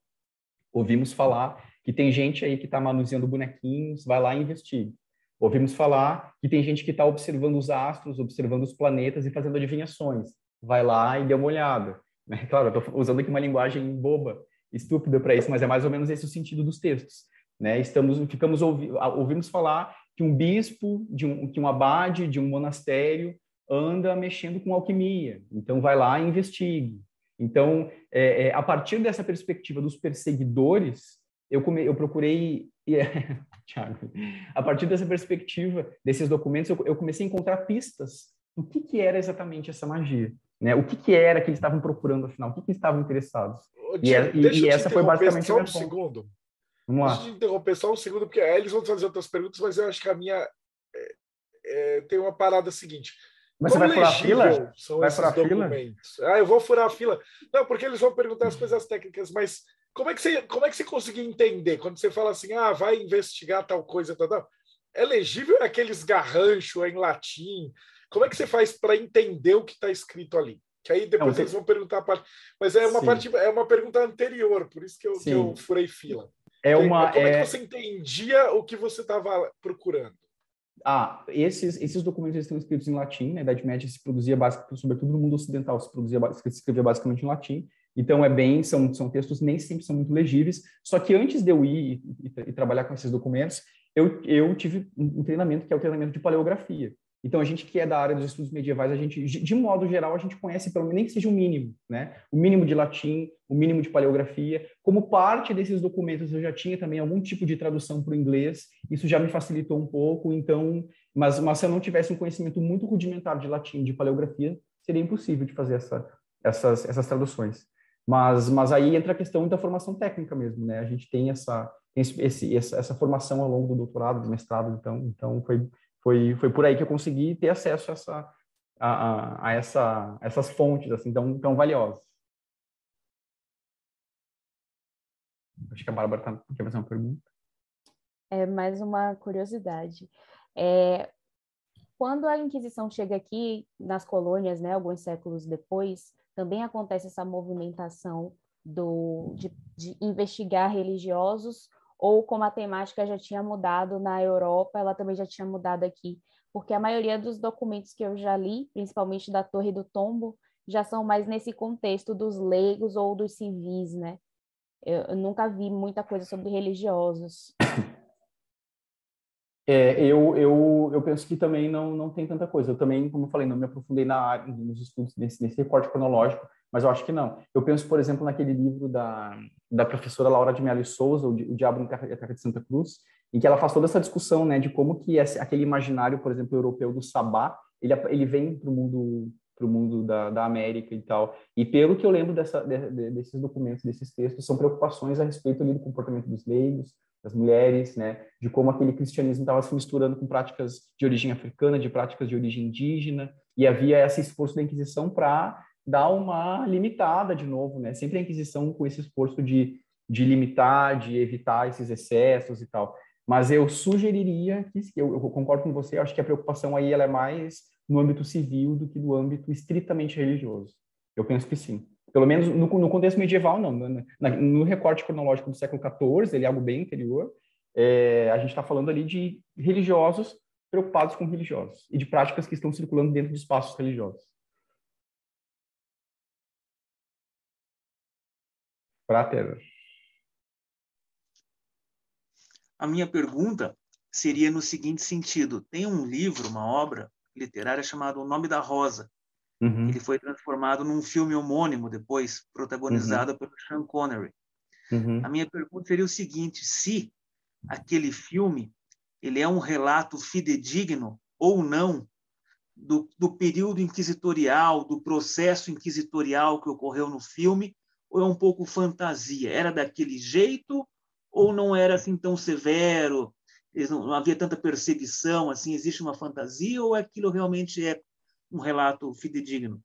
ouvimos falar que tem gente aí que está manuseando bonequinhos, vai lá e investigue. Ouvimos falar que tem gente que está observando os astros, observando os planetas e fazendo adivinhações. Vai lá e dê uma olhada. Né? Claro, estou usando aqui uma linguagem boba, estúpida para isso, mas é mais ou menos esse o sentido dos textos. Né? Estamos, ficamos ouvi, ouvimos falar que um bispo, de um, que um abade de um monastério anda mexendo com alquimia. Então, vai lá e investigue. Então, é, é, a partir dessa perspectiva dos perseguidores, eu, come, eu procurei, yeah, Thiago, a partir dessa perspectiva desses documentos, eu, eu, comecei a encontrar pistas do que, que era exatamente essa magia. Né? O que, que era que eles estavam procurando, afinal? O que, que eles estavam interessados? Ô, e, é, e, e essa foi basicamente só um segundo. Vamos lá. Deixa eu interromper só um segundo, porque aí eles vão fazer outras perguntas, mas eu acho que a minha é, é, tem uma parada seguinte. Mas você vai furar fila? São vai furar a fila? Ah, eu vou furar a fila. Não, porque eles vão perguntar as coisas técnicas, mas como é que você, como é que você conseguiu entender quando você fala assim, ah, vai investigar tal coisa, tal, tal. É legível aqueles garrancho em latim? Como é que você faz para entender o que está escrito ali? Que aí depois Não, eles vão perguntar a parte. Mas é uma parte, é uma pergunta anterior, por isso que eu, que eu furei fila. É uma. Como é... é que você entendia o que você estava procurando? Ah, esses, esses documentos estão escritos em latim, na Idade Média se produzia, basicamente, sobretudo no mundo ocidental, se, produzia, se escrevia basicamente em latim, então é bem, são, são textos nem sempre são muito legíveis, só que antes de eu ir e, e, e trabalhar com esses documentos, eu, eu tive um treinamento que é o treinamento de paleografia, então, a gente que é da área dos estudos medievais, a gente, de modo geral, a gente conhece, pelo menos, nem que seja o mínimo, né? O mínimo de latim, o mínimo de paleografia. Como parte desses documentos, eu já tinha também algum tipo de tradução para o inglês, isso já me facilitou um pouco, então... Mas, mas se eu não tivesse um conhecimento muito rudimentar de latim, de paleografia, seria impossível de fazer essa, essas, essas traduções. Mas, mas aí entra a questão da formação técnica mesmo, né? A gente tem essa, esse, essa, essa formação ao longo do doutorado, do mestrado, então, então foi foi, foi por aí que eu consegui ter acesso a, essa, a, a, essa, essas fontes assim tão, tão valiosas. Acho que a Bárbara tá, quer fazer uma pergunta. É mais uma curiosidade. É, quando a Inquisição chega aqui nas colônias, né, alguns séculos depois, também acontece essa movimentação do, de, de investigar religiosos ou como a temática já tinha mudado na Europa, ela também já tinha mudado aqui, porque a maioria dos documentos que eu já li, principalmente da Torre do Tombo, já são mais nesse contexto dos leigos ou dos civis, né? Eu, eu nunca vi muita coisa sobre religiosos. É, eu, eu, eu penso que também não, não tem tanta coisa. Eu também, como eu falei, não me aprofundei na área, nos estudos nesse, nesse recorte cronológico, mas eu acho que não. Eu penso, por exemplo, naquele livro da, da professora Laura de Mello Souza, O Diabo no Terra de Santa Cruz, em que ela faz toda essa discussão né, de como que esse, aquele imaginário, por exemplo, europeu do sabá, ele, ele vem para o mundo para o mundo da, da América e tal. E pelo que eu lembro dessa, de, desses documentos, desses textos, são preocupações a respeito ali do comportamento dos leigos, das mulheres, né, de como aquele cristianismo estava se misturando com práticas de origem africana, de práticas de origem indígena, e havia esse esforço da Inquisição para dar uma limitada de novo, né? Sempre a Inquisição com esse esforço de, de limitar, de evitar esses excessos e tal. Mas eu sugeriria que, eu, eu concordo com você, acho que a preocupação aí ela é mais no âmbito civil do que no âmbito estritamente religioso. Eu penso que sim. Pelo menos no, no contexto medieval, não. No, no, recorte cronológico do século XIV, ele é algo bem anterior. É, a gente está falando ali de religiosos preocupados com religiosos e de práticas que estão circulando dentro de espaços religiosos. Prater. A minha pergunta seria no seguinte sentido: tem um livro, uma obra literária chamada O Nome da Rosa, Uhum. Ele foi transformado num filme homônimo depois, protagonizado uhum. pelo Sean Connery. Uhum. A minha pergunta seria o seguinte: se aquele filme ele é um relato fidedigno ou não do, do período inquisitorial, do processo inquisitorial que ocorreu no filme, ou é um pouco fantasia? Era daquele jeito ou não era assim tão severo? Não, havia tanta perseguição, assim, existe uma fantasia ou aquilo realmente é um relato fidedigno?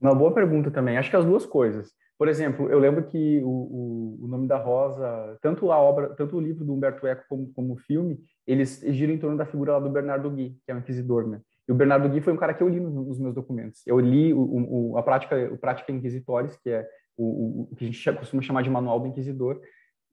Uma boa pergunta também. Acho que as duas coisas. Por exemplo, eu lembro que o, o, o, Nome da Rosa, tanto a obra, tanto o livro do Humberto Eco como, como o filme, eles giram em torno da figura lá do Bernardo Gui, que é um inquisidor, né? E o Bernardo Gui foi um cara que eu li nos meus documentos. Eu li o, a prática, o prática inquisitórios, que é o, que a gente costuma chamar de manual do inquisidor,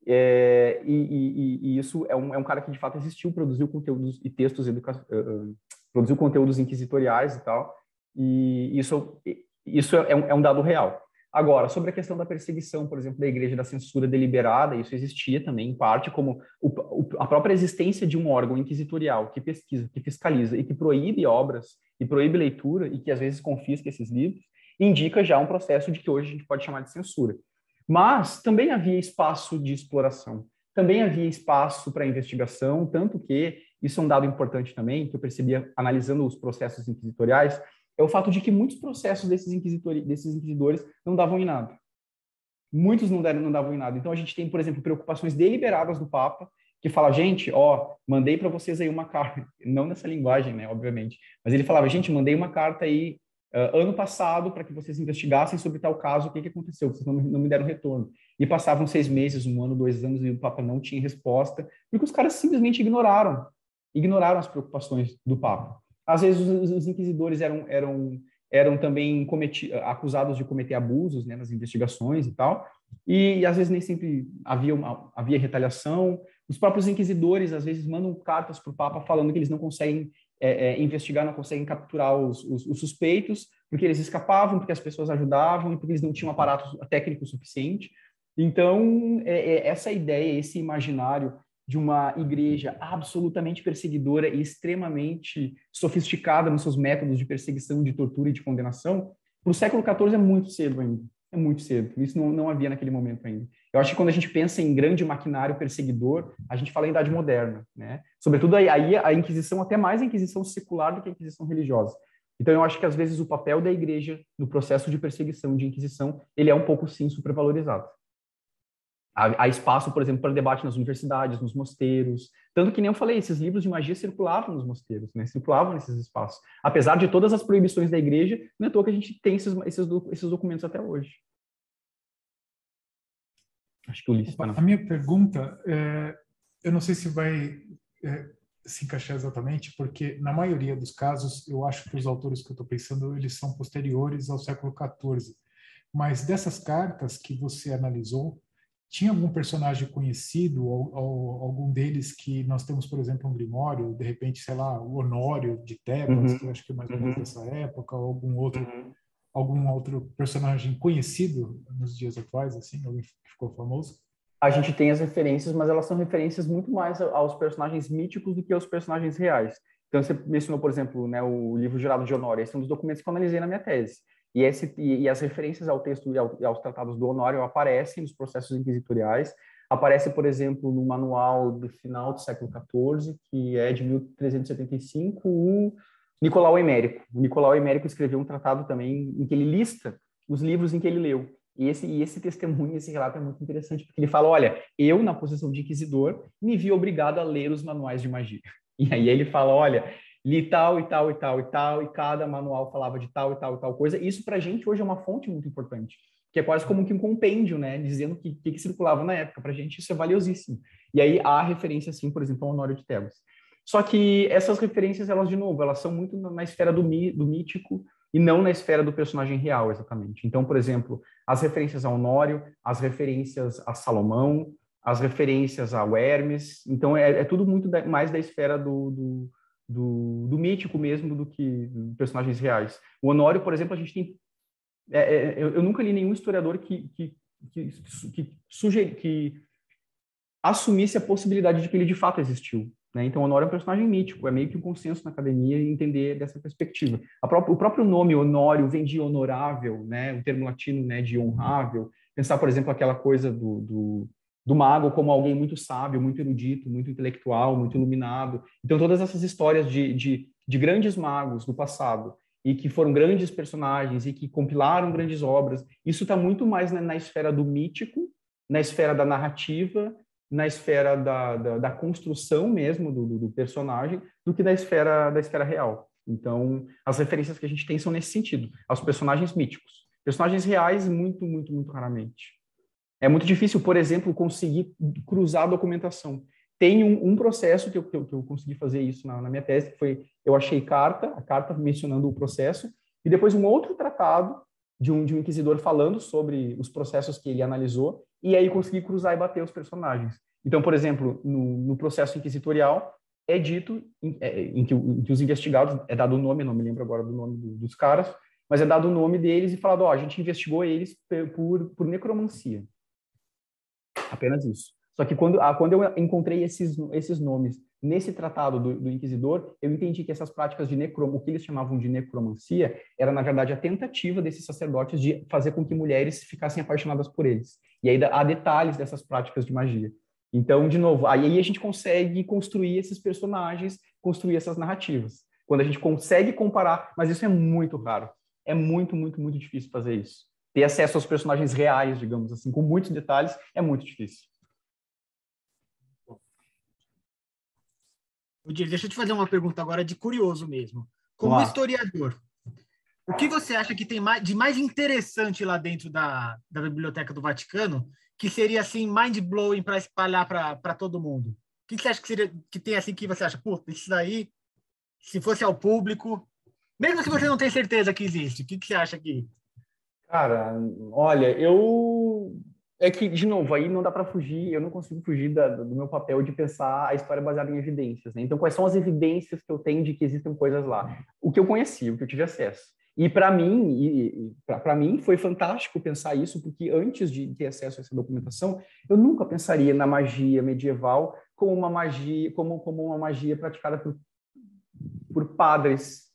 é, e, e, e, isso é um, é um cara que de fato existiu, produziu conteúdos e textos educa uh, produziu conteúdos inquisitoriais e tal. E isso, isso é, um, é um dado real. Agora, sobre a questão da perseguição, por exemplo, da igreja da censura deliberada, isso existia também, em parte, como o, o, a própria existência de um órgão inquisitorial que pesquisa, que fiscaliza e que proíbe obras e proíbe leitura e que às vezes confisca esses livros, indica já um processo de que hoje a gente pode chamar de censura. Mas também havia espaço de exploração, também havia espaço para investigação, tanto que isso é um dado importante também, que eu percebia analisando os processos inquisitoriais, é o fato de que muitos processos desses, desses inquisidores não davam em nada. Muitos não, deram, não davam em nada. Então, a gente tem, por exemplo, preocupações deliberadas do Papa, que fala, gente, ó, mandei para vocês aí uma carta, não nessa linguagem, né, obviamente, mas ele falava, gente, mandei uma carta aí uh, ano passado para que vocês investigassem sobre tal caso, o que, que aconteceu, vocês não, não me deram retorno. E passavam seis meses, um ano, dois anos, e o Papa não tinha resposta, porque os caras simplesmente ignoraram, ignoraram as preocupações do Papa. Às vezes os, os inquisidores eram, eram, eram também cometi, acusados de cometer abusos né, nas investigações e tal, e, e, às vezes nem sempre havia, uma, havia retaliação. Os próprios inquisidores às vezes mandam cartas para o Papa falando que eles não conseguem é, é, investigar, não conseguem capturar os, os, os, suspeitos, porque eles escapavam, porque as pessoas ajudavam e porque eles não tinham aparato técnico suficiente. Então, é, é essa ideia, esse imaginário de uma igreja absolutamente perseguidora e extremamente sofisticada nos seus métodos de perseguição, de tortura e de condenação, para o século XIV é muito cedo ainda. É muito cedo. Isso não, não havia naquele momento ainda. Eu acho que quando a gente pensa em grande maquinário perseguidor, a gente fala em Idade Moderna, né? Sobretudo aí, a Inquisição, até mais a Inquisição secular do que a Inquisição religiosa. Então eu acho que às vezes o papel da igreja no processo de perseguição, de Inquisição, ele é um pouco sim supervalorizado. Há, espaço, por exemplo, para debate nas universidades, nos mosteiros. Tanto que nem eu falei, esses livros de magia circulavam nos mosteiros, né? circulavam nesses espaços. Apesar de todas as proibições da igreja, não é à toa que a gente tem esses, esses, esses documentos até hoje. Acho que o Ulisses A minha pergunta, é, eu não sei se vai é, se encaixar exatamente, porque na maioria dos casos, eu acho que os autores que eu estou pensando, eles são posteriores ao século XIV. Mas dessas cartas que você analisou, tinha algum personagem conhecido, ou, ou, algum deles que nós temos, por exemplo, um Grimório, de repente, sei lá, o Honório de Tebas, uhum. que eu acho que é mais ou menos uhum. dessa época, ou algum outro, uhum. Algum outro personagem conhecido nos dias atuais, assim, alguém que ficou famoso? A gente tem as referências, mas elas são referências muito mais aos personagens míticos do que aos personagens reais. Então, você mencionou, por exemplo, né, o livro Gerado de Honório, esse é um dos documentos que eu analisei na minha tese. E, esse, e, e as referências ao texto e, ao, e, aos tratados do Honório aparecem nos processos inquisitoriais. Aparece, por exemplo, no manual do final do século XIV, que é de 1375, o Nicolau Emérico. O Nicolau Emérico escreveu um tratado também em que ele lista os livros em que ele leu. E esse, e esse testemunho, esse relato é muito interessante, porque ele fala: olha, eu, na posição de inquisidor, me vi obrigado a ler os manuais de magia. E aí ele fala: olha, li tal e tal e tal e tal, e cada manual falava de tal e tal e tal coisa. Isso para a gente hoje é uma fonte muito importante, que é quase como que um compêndio, né, dizendo o que, que, circulava na época. Para a gente isso é valiosíssimo. E aí há referência, assim, por exemplo, ao Honório de Tebas. Só que essas referências, elas, de novo, elas são muito na esfera do, mi, do mítico e não na esfera do personagem real, exatamente. Então, por exemplo, as referências a Honório, as referências a Salomão, as referências ao Hermes, então é, é tudo muito da, mais da esfera do, do do, do mítico mesmo do que personagens reais. O Honório, por exemplo, a gente tem. É, é, eu, eu, nunca li nenhum historiador que, que, que, que, sugeri, que assumisse a possibilidade de que ele de fato existiu. Né? Então, Honório é um personagem mítico, é meio que um consenso na academia entender dessa perspectiva. O próprio nome Honório vem de honorável, né? o termo latino né, de honrável. Pensar, por exemplo, aquela coisa do, do, do mago como alguém muito sábio, muito erudito, muito intelectual, muito iluminado. Então, todas essas histórias de, de, de grandes magos do passado e que foram grandes personagens e que compilaram grandes obras, isso está muito mais na, na esfera do mítico, na esfera da narrativa na esfera da, da, da construção mesmo do, do, personagem do que da esfera da esfera real. Então, as referências que a gente tem são nesse sentido, aos personagens míticos. Personagens reais, muito, muito, muito raramente. É muito difícil, por exemplo, conseguir cruzar a documentação. Tem um, um processo que eu, que eu, que, eu, consegui fazer isso na, na minha tese, que foi, eu achei carta, a carta mencionando o processo, e depois um outro tratado de um, de um inquisidor falando sobre os processos que ele analisou, e aí consegui cruzar e bater os personagens. Então, por exemplo, no, no processo inquisitorial, é dito em, é, em, que, em, que, os investigados, é dado o nome, não me lembro agora do nome do, dos caras, mas é dado o nome deles e falado, ó, a gente investigou eles por, por necromancia. Apenas isso. Só que quando, ah, quando eu encontrei esses, esses nomes nesse tratado do, do, Inquisidor, eu entendi que essas práticas de necrom, o que eles chamavam de necromancia, era na verdade a tentativa desses sacerdotes de fazer com que mulheres ficassem apaixonadas por eles. E aí há detalhes dessas práticas de magia. Então, de novo, aí a gente consegue construir esses personagens, construir essas narrativas. Quando a gente consegue comparar, mas isso é muito raro. É muito, muito, muito difícil fazer isso. Ter acesso aos personagens reais, digamos assim, com muitos detalhes, é muito difícil. Deixa eu te fazer uma pergunta agora de curioso mesmo. Como historiador, o que você acha que tem de mais interessante lá dentro da, da Biblioteca do Vaticano que seria assim mind blowing para espalhar para todo mundo? O que, você acha que seria que tem assim que você acha, pô, isso daí, se fosse ao público, mesmo se você não tem certeza que existe, o que, que você acha que? Cara, olha, eu é que de novo aí não dá para fugir, eu não consigo fugir da, do meu papel de pensar a história baseada em evidências. Né? Então, quais são as evidências que eu tenho de que existem coisas lá? O que eu conheci, o que eu tive acesso. E para mim, para mim foi fantástico pensar isso, porque antes de ter acesso a essa documentação, eu nunca pensaria na magia medieval como uma magia, como, como uma magia praticada por, por padres.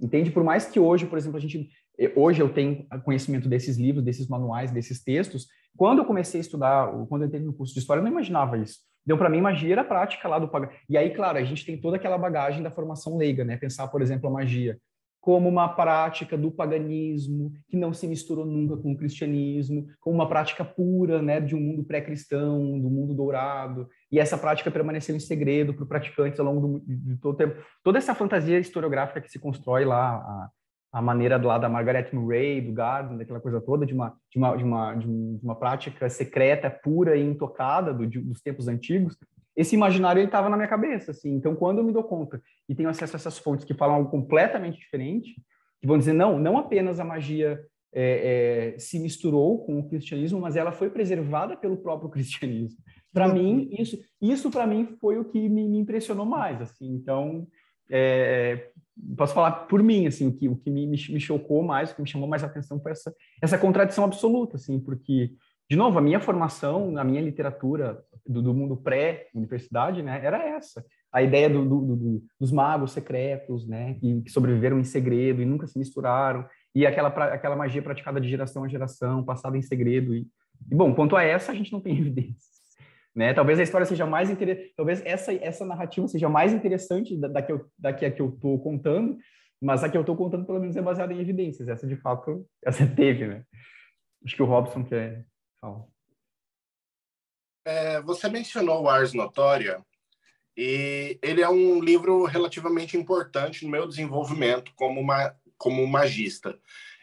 Entende? Por mais que hoje, por exemplo, a gente hoje eu tenho conhecimento desses livros, desses manuais, desses textos, quando eu comecei a estudar, quando eu entrei no curso de história, eu não imaginava isso. Deu para mim magia era prática lá do E aí, claro, a gente tem toda aquela bagagem da formação leiga, né? Pensar, por exemplo, a magia como uma prática do paganismo que não se misturou nunca com o cristianismo, como uma prática pura, né, de um mundo pré-cristão, do mundo dourado, e essa prática permaneceu em segredo para os praticantes ao longo do, de todo o tempo. Toda essa fantasia historiográfica que se constrói lá, a, a maneira lá da Margaret Murray, do Gardner, daquela coisa toda, de uma, de uma, de uma, de uma prática secreta, pura e intocada do, de, dos tempos antigos, esse imaginário estava na minha cabeça, assim. Então, quando eu me dou conta e tenho acesso a essas fontes que falam algo completamente diferente, que vão dizer não, não apenas a magia é, é, se misturou com o cristianismo, mas ela foi preservada pelo próprio cristianismo. Para mim, isso, isso para mim foi o que me, me impressionou mais, assim. Então, é, posso falar por mim, assim, que, o que me, me, chocou mais, o que me chamou mais atenção foi essa, essa contradição absoluta, assim, porque de novo, a minha formação, a minha literatura do, do mundo pré-universidade, né, era essa. A ideia do, do, dos magos secretos, né, que, que, sobreviveram em segredo e nunca se misturaram, e aquela, aquela magia praticada de geração a geração, passada em segredo. E, e bom, quanto a essa, a gente não tem evidências. Né? Talvez a história seja mais interessante, talvez essa, essa narrativa seja mais interessante da, da, que eu, da que a que eu estou contando, mas a que eu estou contando pelo menos é baseada em evidências. Essa, de fato, essa teve, né? Acho que o Robson quer fala. É, você mencionou Ars Notória, e ele é um livro relativamente importante no meu desenvolvimento como, uma, como magista.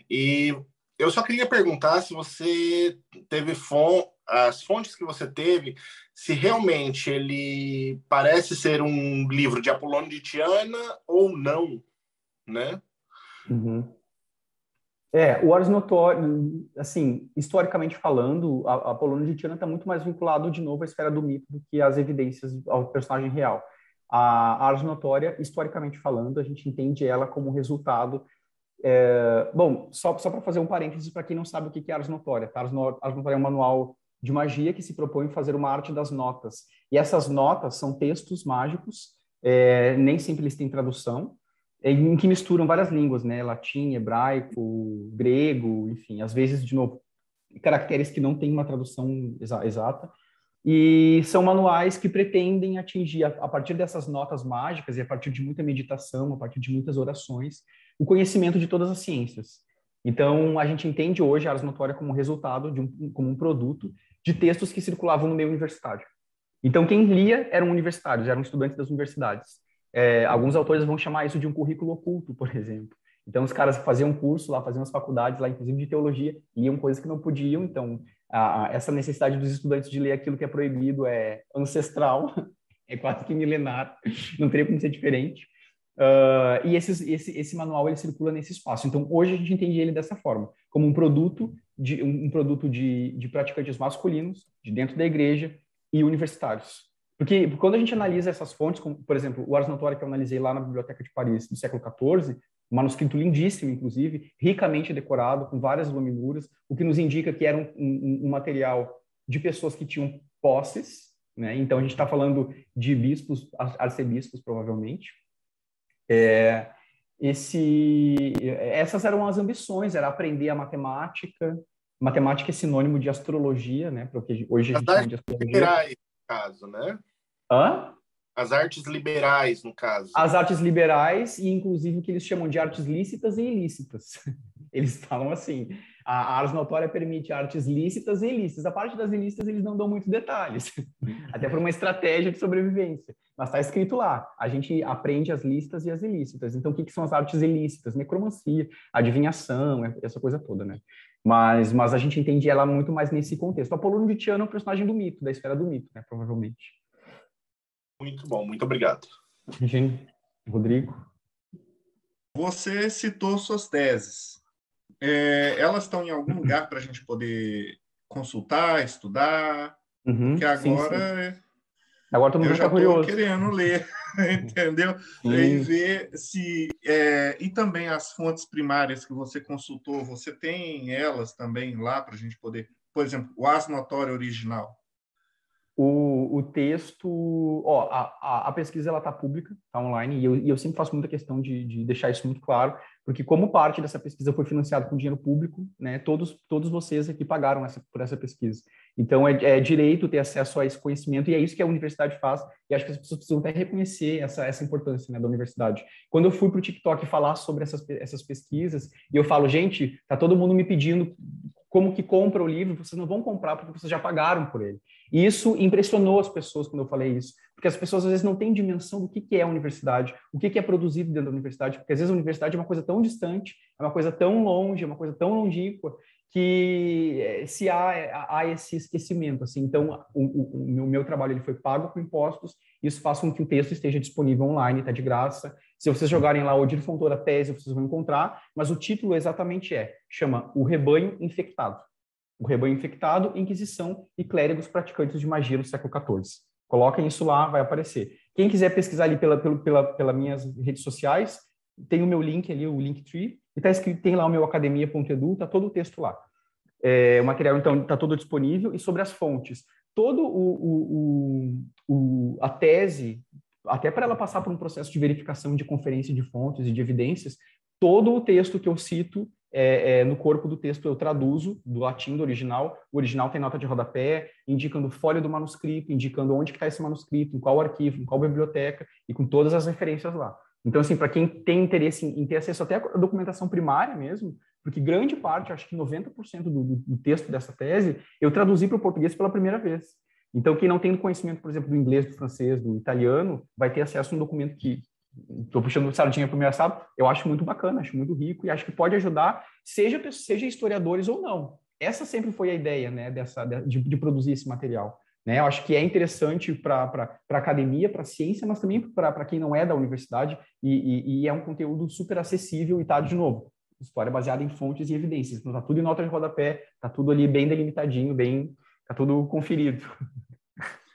E eu só queria perguntar se você teve fon as fontes que você teve, se realmente ele parece ser um livro de Apolônio de Tiana ou não, né? Uhum. É, o Horus Notório, assim, historicamente falando, a, a Polônia de Tiana está muito mais vinculado de novo à esfera do mito do que às evidências ao personagem real. A Ars Notória, historicamente falando, a gente entende ela como resultado. É, bom, só, só para fazer um parênteses para quem não sabe o que é Ars Notória. Tá? Ars, Ars Notória é um manual de magia que se propõe fazer uma arte das notas. E essas notas são textos mágicos, é, nem sempre eles têm tradução, em que misturam várias línguas, né? Latim, hebraico, grego, enfim, às vezes, de novo, caracteres que não têm uma tradução exa exata. E são manuais que pretendem atingir, a, a partir dessas notas mágicas e a partir de muita meditação, a partir de muitas orações, o conhecimento de todas as ciências. Então, a gente entende hoje a Ars Notória como resultado, de um, como um produto de textos que circulavam no meio universitário. Então, quem lia eram universitários, eram estudantes das universidades. É, alguns autores vão chamar isso de um currículo oculto, por exemplo. Então, os caras faziam curso lá, faziam as faculdades lá, inclusive de teologia, liam coisas que não podiam. Então, a, a, essa necessidade dos estudantes de ler aquilo que é proibido é ancestral, é quase que milenar, não teria como ser diferente. Uh, e esses, esse, esse manual ele circula nesse espaço. Então, hoje a gente entende ele dessa forma, como um produto de um, produto de, de praticantes masculinos de dentro da igreja e universitários. Porque quando a gente analisa essas fontes, como, por exemplo, o Ars Notória que eu analisei lá na Biblioteca de Paris do século XIV, um manuscrito lindíssimo, inclusive, ricamente decorado, com várias luminuras, o que nos indica que era um, um, um material de pessoas que tinham posses, né? Então a gente está falando de bispos, arcebispos, provavelmente. É, esse, essas eram as ambições, era aprender a matemática. Matemática é sinônimo de astrologia, né? Porque hoje a gente chama de astrologia. caso, né? Hã? As artes liberais, no caso. As artes liberais e, inclusive, o que eles chamam de artes lícitas e ilícitas. Eles falam assim, a ars notória permite artes lícitas e ilícitas. A parte das ilícitas eles não dão muitos detalhes, até por uma estratégia de sobrevivência. Mas está escrito lá, a gente aprende as lícitas e as ilícitas. Então, o que, que são as artes ilícitas? Necromancia, adivinhação, essa coisa toda, né? Mas, mas a gente entende ela muito mais nesse contexto. O Apolônio de Tiano é um personagem do mito, da esfera do mito, né? Provavelmente. Muito bom, muito obrigado. Rodrigo. Você citou suas teses. É, elas estão em algum lugar para a gente poder consultar, estudar? Uhum, porque agora. Sim, sim. Agora todo mundo está curioso. querendo ler, entendeu? Sim. E ver se. É, e também as fontes primárias que você consultou, você tem elas também lá para a gente poder. Por exemplo, o as notório original o, o texto, ó, a, a pesquisa ela está pública, está online, e eu, e eu sempre faço muita questão de, de deixar isso muito claro, porque como parte dessa pesquisa foi financiada com dinheiro público, né, todos, todos vocês aqui pagaram essa, por essa pesquisa. Então, é, é, direito ter acesso a esse conhecimento, e é isso que a universidade faz, e acho que as pessoas precisam até reconhecer essa, essa importância né, da universidade. Quando eu fui para o TikTok falar sobre essas, essas pesquisas, e eu falo, gente, tá todo mundo me pedindo como que compra o livro, vocês não vão comprar porque vocês já pagaram por ele. E isso impressionou as pessoas quando eu falei isso, porque as pessoas às vezes não têm dimensão do que, que é a universidade, o que, que é produzido dentro da universidade, porque às vezes a universidade é uma coisa tão distante, é uma coisa tão longe, é uma coisa tão longínqua, que eh, se há, há esse esquecimento. Assim. Então, o, o, o meu trabalho ele foi pago com impostos, isso faz com que o texto esteja disponível online, está de graça. Se vocês jogarem lá Odir Fontoura Tese, vocês vão encontrar, mas o título exatamente é, chama O Rebanho Infectado. O Rebanho Infectado, Inquisição e Clérigos Praticantes de Magia no século XIV. Coloquem isso lá, vai aparecer. Quem quiser pesquisar ali pela, pela, pela, pelas minhas redes sociais, tem o meu link ali, o Linktree, e tá escrito, tem lá o meu academia.edu, tá todo o texto lá. É, o material, então, está todo disponível. E sobre as fontes, todo o, o, o, a tese, até para ela passar por um processo de verificação de conferência de fontes e de evidências, todo o texto que eu cito é, é, no corpo do texto eu traduzo do latim do original. O original tem nota de rodapé, indicando folha do manuscrito, indicando onde está esse manuscrito, em qual arquivo, em qual biblioteca e com todas as referências lá. Então, assim, para quem tem interesse em, em, ter acesso até à documentação primária mesmo, porque grande parte, acho que 90% do, do, texto dessa tese, eu traduzi para o português pela primeira vez. Então, quem não tem conhecimento, por exemplo, do inglês, do francês, do italiano, vai ter acesso a um documento que estou puxando sardinha para o meu assado, eu acho muito bacana, acho muito rico e acho que pode ajudar, seja, seja historiadores ou não. Essa sempre foi a ideia, né, dessa, de, de produzir esse material. Né? Eu acho que é interessante para a academia, para a ciência, mas também para quem não é da universidade, e, e, e é um conteúdo super acessível e está, de novo, história baseada em fontes e evidências. Então, está tudo em nota de rodapé, está tudo ali bem delimitadinho, bem, está tudo conferido.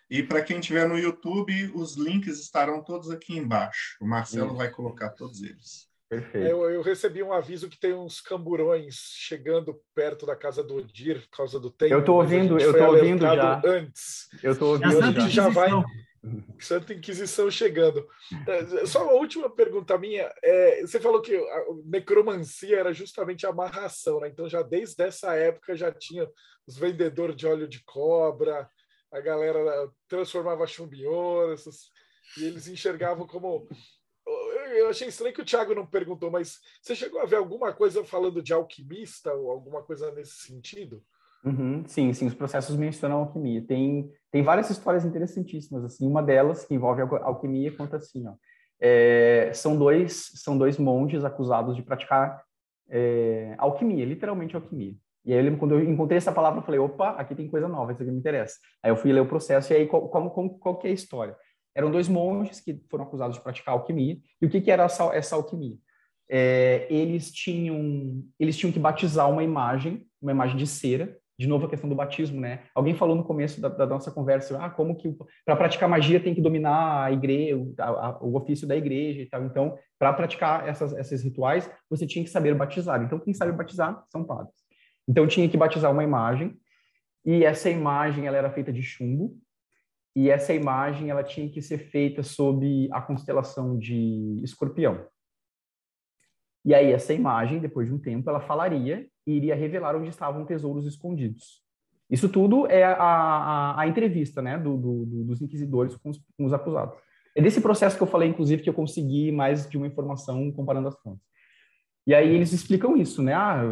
E para quem estiver no YouTube, os links estarão todos aqui embaixo. O Marcelo Isso. vai colocar todos eles. Perfeito. Eu, eu, recebi um aviso que tem uns camburões chegando perto da casa do Odir por causa do tempo. Eu estou ouvindo, eu estou ouvindo já. Antes. Eu estou ouvindo já. já. já vai. Santa Inquisição chegando. É, só uma última pergunta minha. É, você falou que a necromancia era justamente a amarração, né? Então já desde essa época já tinha os vendedores de óleo de cobra, a galera transformava chumbo em ouro, e eles enxergavam como eu achei estranho que o Thiago não perguntou, mas você chegou a ver alguma coisa falando de alquimista ou alguma coisa nesse sentido? Uhum, sim, sim, os processos mencionam alquimia. Tem, tem várias histórias interessantíssimas, assim, uma delas que envolve alquimia conta assim, ó, é, são, dois, são dois monges acusados de praticar é, alquimia, literalmente alquimia. E aí, quando eu encontrei essa palavra, eu falei, opa, aqui tem coisa nova, isso aqui me interessa. Aí eu fui ler o processo e aí, qual, qual, qual que é a história? Eram dois monges que foram acusados de praticar alquimia. E o que, que era essa, essa alquimia? É, eles tinham eles tinham que batizar uma imagem, uma imagem de cera. De novo a questão do batismo, né? Alguém falou no começo da, da nossa conversa, ah, como que para praticar magia tem que dominar a igreja, o, a, o ofício da igreja e tal. Então, para praticar essas, esses rituais, você tinha que saber batizar. Então, quem sabe batizar são padres. Então, tinha que batizar uma imagem e essa imagem ela era feita de chumbo e essa imagem ela tinha que ser feita sob a constelação de Escorpião. E aí essa imagem, depois de um tempo, ela falaria e iria revelar onde estavam tesouros escondidos. Isso tudo é a, a, a entrevista né, do, do, dos inquisidores com os, com os, acusados. É desse processo que eu falei, inclusive, que eu consegui mais de uma informação comparando as fontes. E aí eles explicam isso, né? Ah,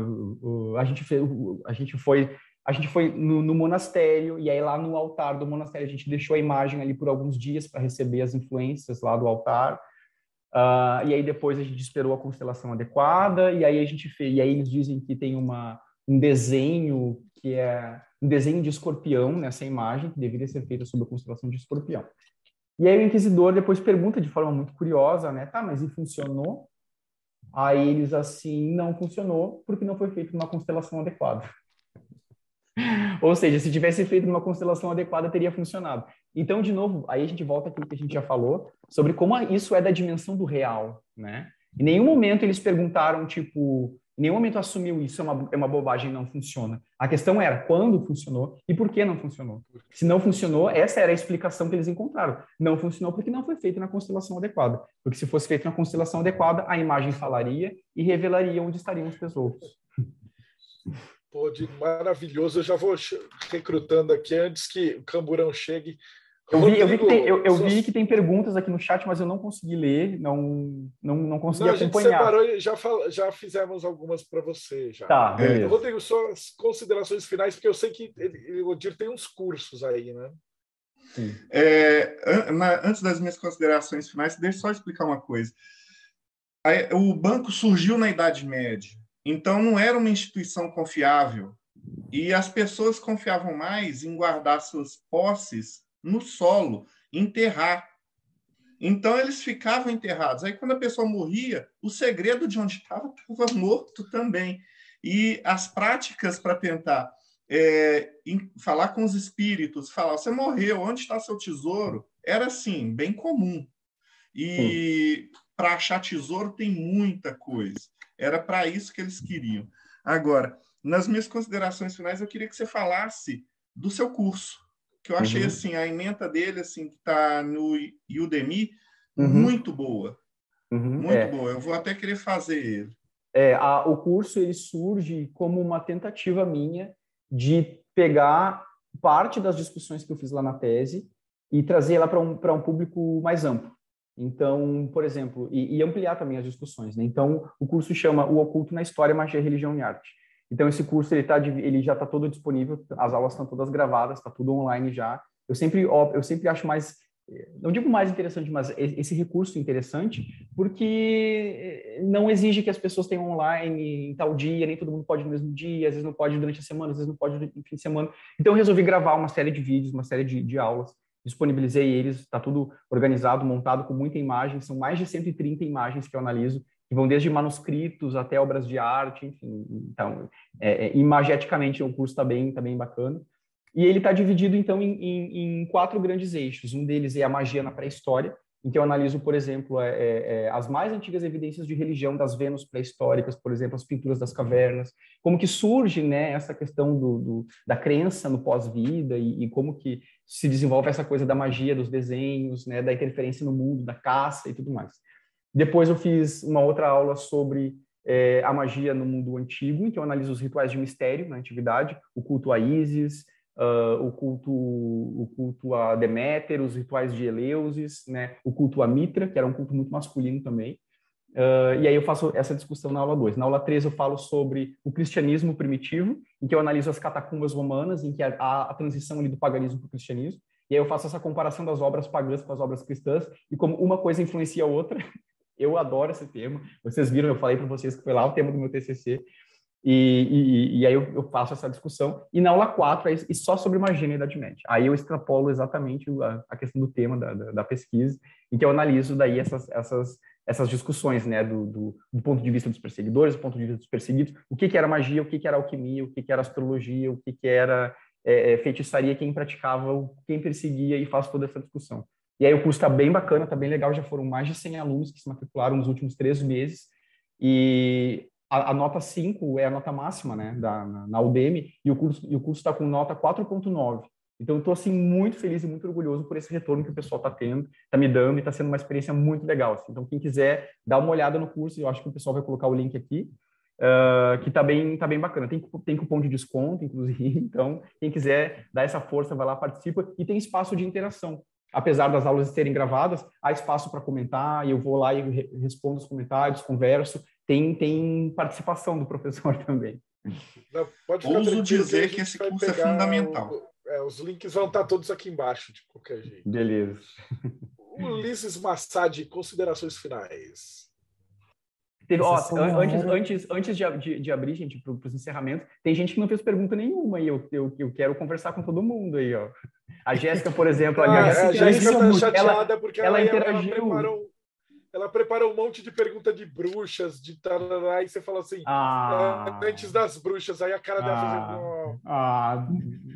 a gente, fez, a gente foi a gente foi no, no, monastério e aí lá no altar do monastério a gente deixou a imagem ali por alguns dias para receber as influências lá do altar. Uh, e aí depois a gente esperou a constelação adequada e aí a gente fez, e aí eles dizem que tem uma um desenho que é um desenho de escorpião nessa imagem que deveria ser feita sob a constelação de escorpião. E aí o inquisidor depois pergunta de forma muito curiosa, né? Tá, mas e funcionou? Aí eles assim, não funcionou porque não foi feito uma constelação adequada. Ou seja, se tivesse feito uma constelação adequada, teria funcionado. Então, de novo, aí a gente volta aquilo que a gente já falou sobre como isso é da dimensão do real, né? Em nenhum momento eles perguntaram, tipo, em nenhum momento assumiu isso é uma, é uma bobagem, não funciona. A questão era quando funcionou e por que não funcionou. Se não funcionou, essa era a explicação que eles encontraram. Não funcionou porque não foi feito na constelação adequada. Porque se fosse feito na constelação adequada, a imagem falaria e revelaria onde estariam os tesouros. Pô, de maravilhoso. Eu já vou recrutando aqui antes que o Camburão chegue. Eu vi, eu vi, que, tem, eu, eu vi que tem perguntas aqui no chat, mas eu não consegui ler, não, não, não consegui não, acompanhar. A gente separou, já, fal, já fizemos algumas para você. Já. Tá, é, Rodrigo, só as considerações finais, porque eu sei que ele, o Odir tem uns cursos aí, né? É, na, antes das minhas considerações finais, deixa eu só explicar uma coisa. O banco surgiu na Idade Média. Então, não era uma instituição confiável. E as pessoas confiavam mais em guardar suas posses no solo, enterrar. Então, eles ficavam enterrados. Aí, quando a pessoa morria, o segredo de onde estava estava morto também. E as práticas para tentar é, em, falar com os espíritos, falar: você morreu, onde está seu tesouro? Era assim, bem comum. E para achar tesouro tem muita coisa. Era para isso que eles queriam. Agora, nas minhas considerações finais, eu queria que você falasse do seu curso, que eu achei uhum. assim a ementa dele assim que está no Udemy uhum. muito boa, uhum. muito é. boa. Eu vou até querer fazer ele. É, a, o curso ele surge como uma tentativa minha de pegar parte das discussões que eu fiz lá na tese e trazer ela para um, para um público mais amplo. Então, por exemplo, e, e, ampliar também as discussões. Né? Então, o curso chama O Oculto na História, Magia, Religião e Arte. Então, esse curso ele, tá, ele já está todo disponível, as aulas estão todas gravadas, está tudo online já. Eu sempre, eu sempre acho mais, não digo mais interessante, mas esse recurso interessante, porque não exige que as pessoas tenham online em tal dia, nem todo mundo pode no mesmo dia, às vezes não pode durante a semana, às vezes não pode no fim de semana. Então, eu resolvi gravar uma série de vídeos, uma série de, de aulas disponibilizei eles, está tudo organizado, montado com muita imagem, são mais de 130 imagens que eu analiso, que vão desde manuscritos até obras de arte, enfim, então, é, é, imageticamente o curso está bem, tá bem bacana. E ele está dividido, então, em, em, em, quatro grandes eixos. Um deles é a magia na pré-história, que eu analiso, por exemplo, é, é, é, as mais antigas evidências de religião das Vênus pré-históricas, por exemplo, as pinturas das cavernas, como que surge né, essa questão do, do da crença no pós-vida e, e, como que se desenvolve essa coisa da magia dos desenhos, né, da interferência no mundo, da caça e tudo mais. Depois eu fiz uma outra aula sobre é, a magia no mundo antigo, em que eu analiso os rituais de mistério na antiguidade, o culto a Ísis, uh, o culto o culto a Deméter, os rituais de Eleusis, né, o culto a Mitra, que era um culto muito masculino também. Uh, e aí eu faço essa discussão na aula 2. Na aula 3 eu falo sobre o cristianismo primitivo, em que eu analiso as catacumbas romanas, em que há a, transição ali do paganismo para o cristianismo. E aí eu faço essa comparação das obras pagãs com as obras cristãs e como uma coisa influencia a outra. Eu adoro esse tema. Vocês viram, eu falei para vocês que foi lá o tema do meu TCC. E, e, e, aí eu, eu, faço essa discussão. E na aula 4, é e só sobre magia na Idade Média. Aí eu extrapolo exatamente a, a questão do tema da, da, da, pesquisa, em que eu analiso daí essas, essas, essas discussões, né, do, do, do, ponto de vista dos perseguidores, do ponto de vista dos perseguidos, o que, que era magia, o que, que era alquimia, o que, que era astrologia, o que, que era é, é feitiçaria, quem praticava, quem perseguia, e faço toda essa discussão. E aí o curso está bem bacana, está bem legal, já foram mais de 100 alunos que se matricularam nos últimos três meses, e a, a, nota 5 é a nota máxima, né, da, na, na Udemy, e o curso e o curso está com nota 4.9. Então, eu estou assim muito feliz e muito orgulhoso por esse retorno que o pessoal está tendo, está me dando e está sendo uma experiência muito legal. Assim. Então, quem quiser dar uma olhada no curso, eu acho que o pessoal vai colocar o link aqui, uh, que está bem, tá bem bacana. Tem, tem cupom de desconto, inclusive. Então, quem quiser dar essa força, vai lá, participa. E tem espaço de interação. Apesar das aulas serem gravadas, há espaço para comentar, e eu vou lá e respondo os comentários, converso tem, tem participação do professor também. Não, Ouso dizer que, que esse curso é fundamental. O, é, os links vão estar todos aqui embaixo, de qualquer jeito. Beleza. Ulisses Massad, considerações finais. Teve, ó, antes, antes, antes de, de, de abrir, gente, para os encerramentos, tem gente que não fez pergunta nenhuma e eu, eu, eu quero conversar com todo mundo aí, ó. A Jéssica, por exemplo, ah, a Jéssica está chateada ela, porque ela, ela interagiu. Ela preparou ela preparou um monte de pergunta de bruxas, de tarará, e você fala assim, ah, é, antes das bruxas, aí a cara dela ah, fazendo... Ah,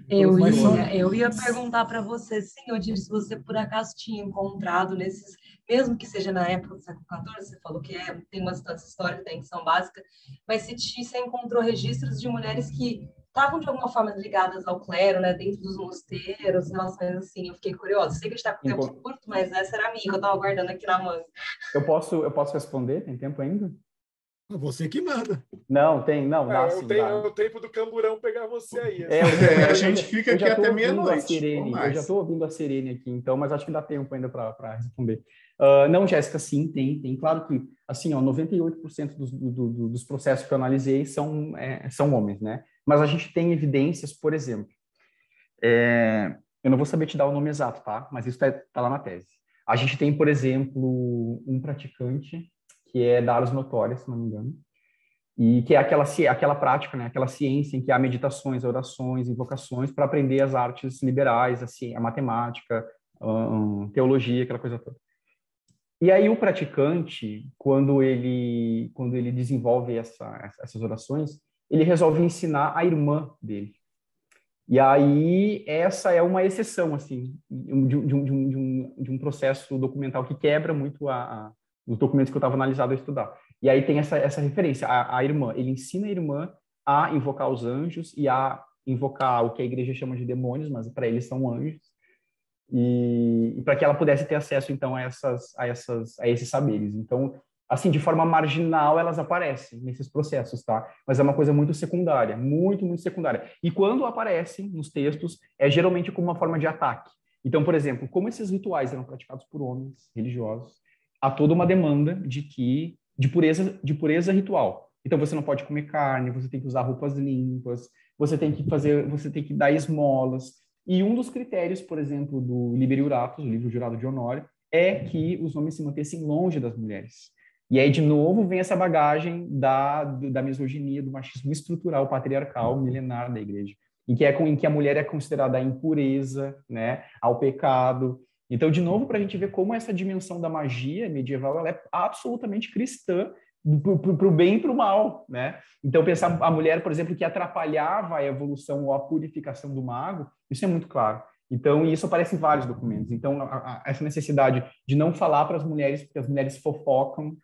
eu, ia, eu ia perguntar para você, senhor, se você por acaso tinha encontrado nesses, mesmo que seja na época do século XIV, você falou que é, tem uma distância histórica da Inquisição Básica, mas se você encontrou registros de mulheres que estavam de alguma forma ligadas ao clero, né, dentro dos mosteiros, relações assim. Eu fiquei curiosa. Sei que a gente está com tempo curto, mas essa era a minha que eu estava guardando aqui na mão. Eu posso, eu posso responder? Tem tempo ainda? Você que manda. Não, tem, não, é, sim, tenho, é o tempo do camburão pegar você aí. É, é a gente fica aqui até meia-noite. Eu já estou ouvindo a Serene aqui, então, mas acho que dá tempo ainda para responder. Uh, não, Jéssica, sim, tem, tem. Claro que, assim, ó, 98% dos, do, do, dos processos que eu analisei são, é, são homens, né? Mas a gente tem evidências, por exemplo, é, eu não vou saber te dar o nome exato, tá? Mas isso está tá lá na tese. A gente tem, por exemplo, um praticante que é da Ars Notória, se não me engano, e que é aquela, aquela prática, né, aquela ciência em que há meditações, orações, invocações para aprender as artes liberais, assim, a matemática, um, teologia, aquela coisa toda. E aí o praticante, quando ele quando ele desenvolve essa, essas orações, ele resolve ensinar a irmã dele. E aí essa é uma exceção assim de, um, de, um, de, um, de um processo documental que quebra muito a os documentos que eu estava analisado a estudar. E aí tem essa, essa referência, a, a irmã, ele ensina a irmã a invocar os anjos e a invocar o que a igreja chama de demônios, mas para eles são anjos, e, e para que ela pudesse ter acesso então a essas a essas a esses saberes. Então, assim, de forma marginal elas aparecem nesses processos, tá? Mas é uma coisa muito secundária, muito muito secundária. E quando aparecem nos textos, é geralmente como uma forma de ataque. Então, por exemplo, como esses rituais eram praticados por homens religiosos, há toda uma demanda de que de pureza de pureza ritual. Então você não pode comer carne, você tem que usar roupas limpas, você tem que fazer, você tem que dar esmolas. E um dos critérios, por exemplo, do Liber Iuratus, o livro jurado de Honório, é que os homens se mantessem longe das mulheres. E aí, de novo, vem essa bagagem da, da misoginia, do machismo estrutural, patriarcal, milenar da igreja, em que, é, em que a mulher é considerada a impureza, né, ao pecado, então, de novo, para a gente ver como essa dimensão da magia medieval ela é absolutamente cristã para o bem e para o mal, né? Então, pensar a mulher, por exemplo, que atrapalhava a evolução ou a purificação do mago, isso é muito claro. Então, isso aparece em vários documentos. Então, a, a, essa necessidade de não falar para as mulheres, porque as mulheres fofocam,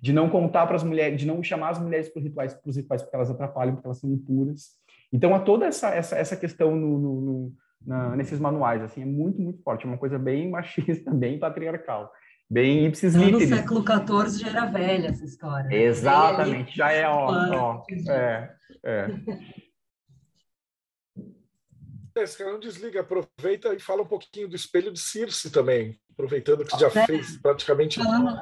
de não contar para as mulheres, de não chamar as mulheres para os rituais, para rituais porque elas atrapalham, porque elas são impuras. Então, há toda essa, essa, essa questão no, no, no na, nesses manuais, assim, é muito, muito forte. É uma coisa bem machista, bem patriarcal. Bem ipsis No século XIV já era velha essa história. Né? Exatamente, já é, ó, ó é, é. Esse não desliga, aproveita e fala um pouquinho do espelho de Circe também, aproveitando que você já é. fez praticamente. Falando...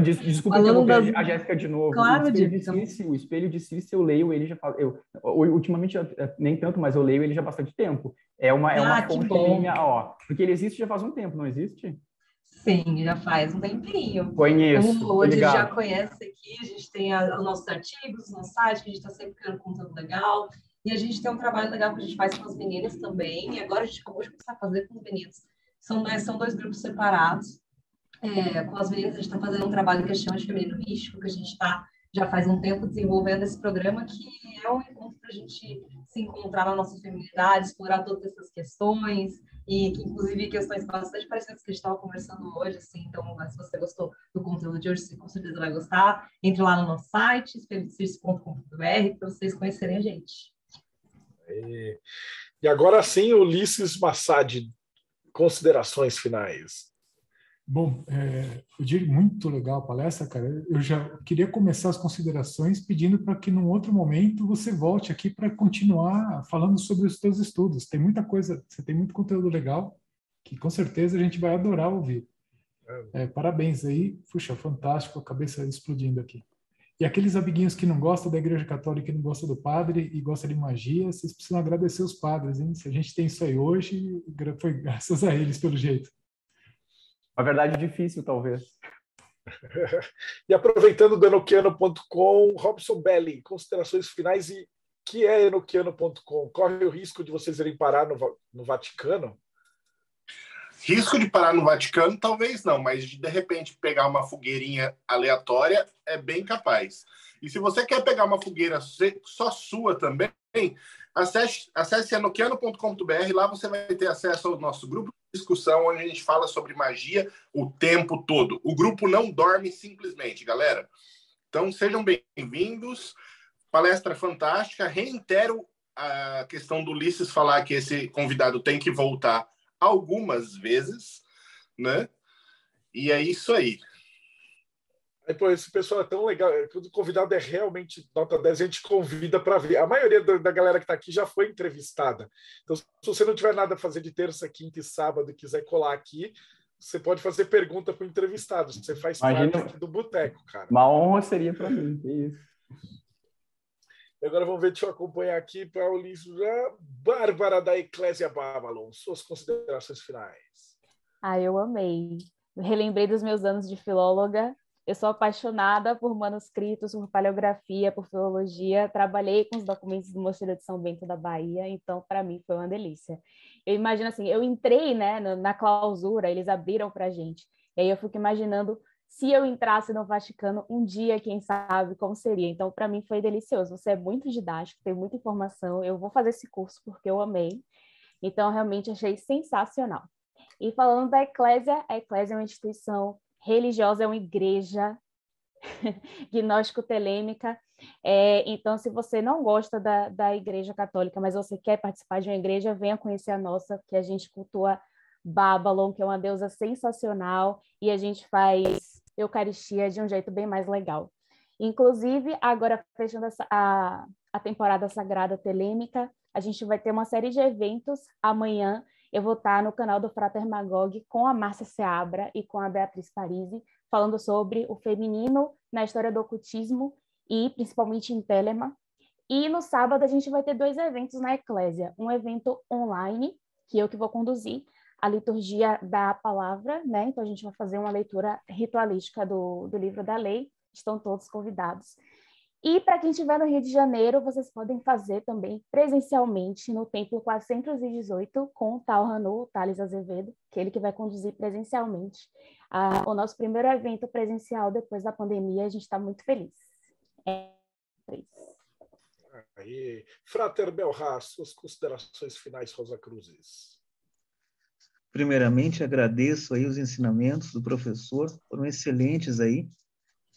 Desculpa interromper das... a Jéssica de novo. Claro, o espelho de Circe, o espelho de Circe eu leio ele já eu ultimamente nem tanto, mas eu leio ele já há bastante tempo. É uma é uma ah, fonte minha, ó, porque ele existe já faz um tempo, não existe? Sim, já faz um tempinho. Conheço. Hoje já conhece aqui, a gente tem a, os nossos artigos, nosso site, que a gente está sempre criando conteúdo legal. E a gente tem um trabalho legal que a gente faz com as meninas também. E agora a gente acabou de começar a fazer com os meninos. São, né, são dois grupos separados. É, com as meninas, a gente está fazendo um trabalho que chama de feminino místico, que a gente está já faz um tempo desenvolvendo esse programa, que é um encontro para a gente se encontrar na nossa feminilidade, explorar todas essas questões, e que inclusive questões bastante parecidas que a gente estava conversando hoje, assim, então se você gostou do conteúdo de hoje, você com certeza vai gostar, entre lá no nosso site, espelhocirce.com.br, para vocês conhecerem a gente. E, e agora sim, Ulisses Massad, considerações finais. Bom, é, Odir, muito legal a palestra, cara. Eu já queria começar as considerações pedindo para que num outro momento você volte aqui para continuar falando sobre os seus estudos. Tem muita coisa, você tem muito conteúdo legal que com certeza a gente vai adorar ouvir. É, parabéns aí, puxa, fantástico, a cabeça explodindo aqui. E aqueles amiguinhos que não gostam da Igreja Católica e não gostam do padre e gostam de magia, vocês precisam agradecer os padres, hein? Se a gente tem isso aí hoje, foi graças a eles, pelo jeito. Uma verdade difícil, talvez. e aproveitando do enoquiano.com, Robson Belli, considerações finais e que é enoquiano.com? Corre o risco de vocês irem parar no, no Vaticano? Risco de parar no Vaticano, talvez não, mas de de repente pegar uma fogueirinha aleatória é bem capaz. E se você quer pegar uma fogueira só sua também, acesse, acesse anoquiano.com.br, lá você vai ter acesso ao nosso grupo de discussão, onde a gente fala sobre magia o tempo todo. O grupo não dorme simplesmente, galera. Então sejam bem-vindos. Palestra fantástica. Reitero a questão do Ulisses falar que esse convidado tem que voltar algumas vezes, né? E é isso aí. Aí, pô, esse pessoal é tão legal. Quando o convidado é realmente nota 10, a gente convida para ver. A maioria da, da galera que está aqui já foi entrevistada. Então, se você não tiver nada a fazer de terça, quinta e sábado e quiser colar aqui, você pode fazer pergunta para o entrevistado. Você faz Imagina, parte do boteco, cara. Uma honra seria para mim. É isso. Agora vamos ver, deixa eu acompanhar aqui para o Ulisses. Bárbara da Eclésia Babylon, suas considerações finais. Ah, eu amei. Relembrei dos meus anos de filóloga. Eu sou apaixonada por manuscritos, por paleografia, por filologia. Trabalhei com os documentos do Mosteiro de São Bento da Bahia, então para mim foi uma delícia. Eu imagino assim, eu entrei né, na clausura, eles abriram para gente. E aí eu fico imaginando se eu entrasse no Vaticano um dia, quem sabe como seria. Então, para mim foi delicioso. Você é muito didático, tem muita informação. Eu vou fazer esse curso porque eu amei. Então, realmente achei sensacional. E falando da Eclésia, a Eclésia é uma instituição religiosa, é uma igreja gnóstico-telêmica. É, então, se você não gosta da, da Igreja Católica, mas você quer participar de uma igreja, venha conhecer a nossa, que a gente cultua Babylon, que é uma deusa sensacional, e a gente faz Eucaristia de um jeito bem mais legal. Inclusive, agora fechando a, a temporada Sagrada Telêmica, a gente vai ter uma série de eventos amanhã. Eu vou estar no canal do Frater Magog com a Márcia Seabra e com a Beatriz Parisi, falando sobre o feminino na história do ocultismo e principalmente em Telema. E no sábado a gente vai ter dois eventos na Eclésia. Um evento online, que eu que vou conduzir, a liturgia da palavra, né? Então a gente vai fazer uma leitura ritualística do, do livro da lei. Estão todos convidados. E para quem estiver no Rio de Janeiro, vocês podem fazer também presencialmente no Templo 418 com o Tal Hanu, Thales Azevedo, que é ele que vai conduzir presencialmente o nosso primeiro evento presencial depois da pandemia. A gente está muito feliz. É isso. Aí. Frater Belhar, suas considerações finais, Rosa Cruzes. Primeiramente, agradeço aí os ensinamentos do professor, foram excelentes aí.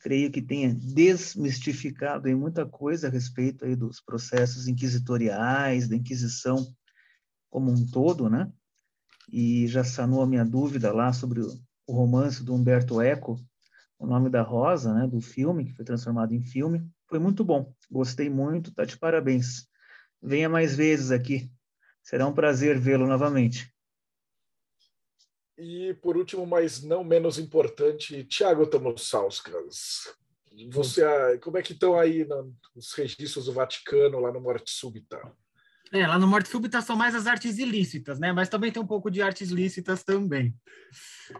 Creio que tenha desmistificado aí muita coisa a respeito aí dos processos inquisitoriais, da Inquisição como um todo, né? E já sanou a minha dúvida lá sobre o, romance do Humberto Eco, O Nome da Rosa, né, do filme, que foi transformado em filme. Foi muito bom, gostei muito, tá de parabéns. Venha mais vezes aqui, será um prazer vê-lo novamente. E, por último, mas não menos importante, Tiago Tomosauskas. Você, como é que estão aí nos registros do Vaticano, lá no Morte Súbita? É, lá no Morte Súbita são mais as artes ilícitas, né? Mas também tem um pouco de artes lícitas também.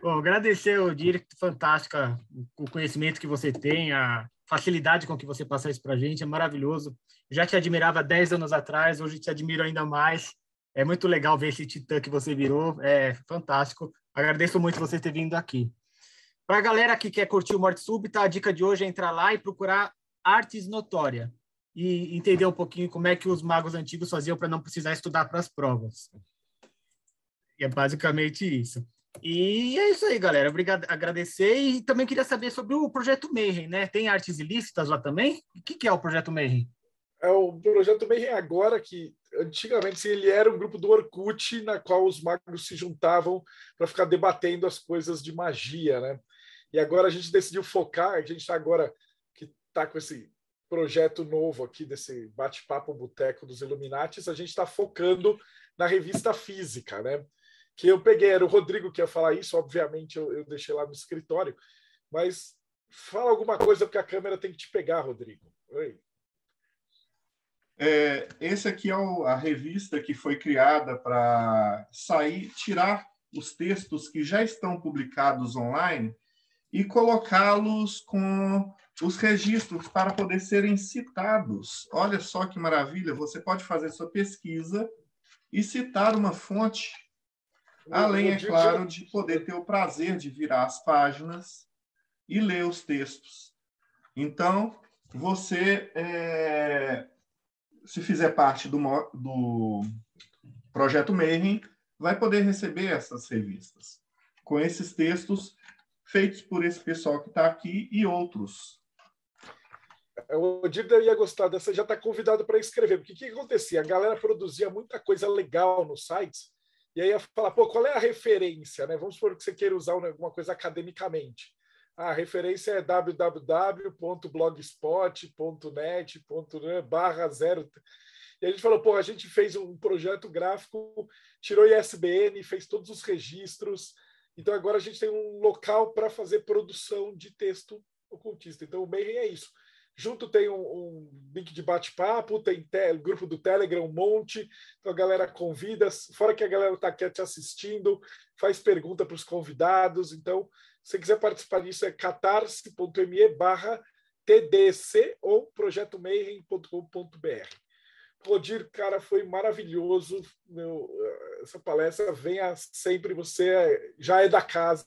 Bom, agradecer Dirk, fantástica o conhecimento que você tem, a facilidade com que você passa isso para a gente, é maravilhoso. Já te admirava 10 anos atrás, hoje te admiro ainda mais. É muito legal ver esse titã que você virou, é fantástico. Agradeço muito você ter vindo aqui. Para a galera que quer curtir o Morte Súbita, a dica de hoje é entrar lá e procurar Artes Notória e entender um pouquinho como é que os magos antigos faziam para não precisar estudar para as provas. E é basicamente isso. E é isso aí, galera. Obrigado, agradecer e também queria saber sobre o projeto Mayhem, né? Tem artes ilícitas lá também? O que, que é o projeto Mayhem? É o projeto Mayhem agora que antigamente ele era um grupo do Orkut na qual os magos se juntavam para ficar debatendo as coisas de magia, né? E agora a gente decidiu focar, a gente está agora que está com esse projeto novo aqui desse bate-papo boteco dos Illuminatis, a gente está focando na revista física, né? Que eu peguei, era o Rodrigo que ia falar isso, obviamente eu, eu deixei lá no escritório, mas fala alguma coisa porque a câmera tem que te pegar, Rodrigo. Oi. É, esse aqui é o, a revista que foi criada para sair, tirar os textos que já estão publicados online e colocá-los com os registros para poder serem citados. Olha só que maravilha! Você pode fazer sua pesquisa e citar uma fonte, além, é claro, de poder ter o prazer de virar as páginas e ler os textos. Então, você é, se fizer parte do, do projeto Mayhem, vai poder receber essas revistas com esses textos feitos por esse pessoal que está aqui e outros. O Dirda ia gostar dessa, já está convidado para escrever, porque o que, acontecia? A galera produzia muita coisa legal nos sites, e aí ia falar, pô, qual é a referência? Né? Vamos supor que você queira usar alguma coisa academicamente. A referência é www.blogspot.net barra zero. E a gente falou, pô, a gente fez um projeto gráfico, tirou ISBN, fez todos os registros. Então agora a gente tem um local para fazer produção de texto ocultista. Então o Mayhem é isso. Junto tem um, um link de bate-papo, tem te, grupo do Telegram, um monte. Então a galera convida, fora que a galera está aqui te assistindo, faz pergunta para os convidados. Então se quiser participar disso, é catarse.me barra TDC ou projetomayhem.com.br. Rodir, cara, foi maravilhoso. Meu, essa palestra venha sempre, você já é da casa.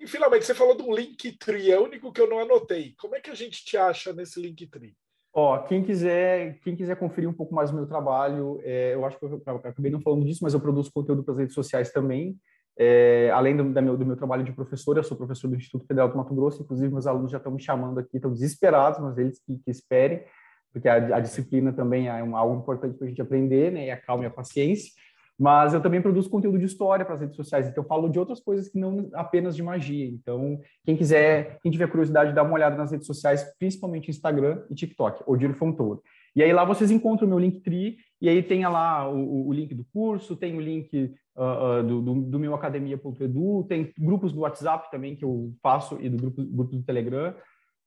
E finalmente, você falou um Linktree, é o único que eu não anotei. Como é que a gente te acha nesse Linktree? Ó, quem quiser, quem quiser conferir um pouco mais do meu trabalho, é, eu acho que eu, eu acabei não falando disso, mas eu produzo conteúdo para as redes sociais também. É, além do, meu, do meu trabalho de professor, eu sou professor do Instituto Federal do Mato Grosso, inclusive meus alunos já estão me chamando aqui, estão desesperados, mas eles que, que esperem, porque a, a, disciplina também é um, algo importante para a gente aprender, né, e a calma e a paciência. Mas eu também produzo conteúdo de história para as redes sociais, então eu falo de outras coisas que não apenas de magia. Então, quem quiser, quem tiver curiosidade, dá uma olhada nas redes sociais, principalmente Instagram e TikTok, Odilo Fontoura. E aí lá vocês encontram o meu Linktree, e aí tem lá o, o link do curso, tem o link uh, do, do, do, meu academia.edu, tem grupos do WhatsApp também que eu faço e do grupo, grupo do Telegram.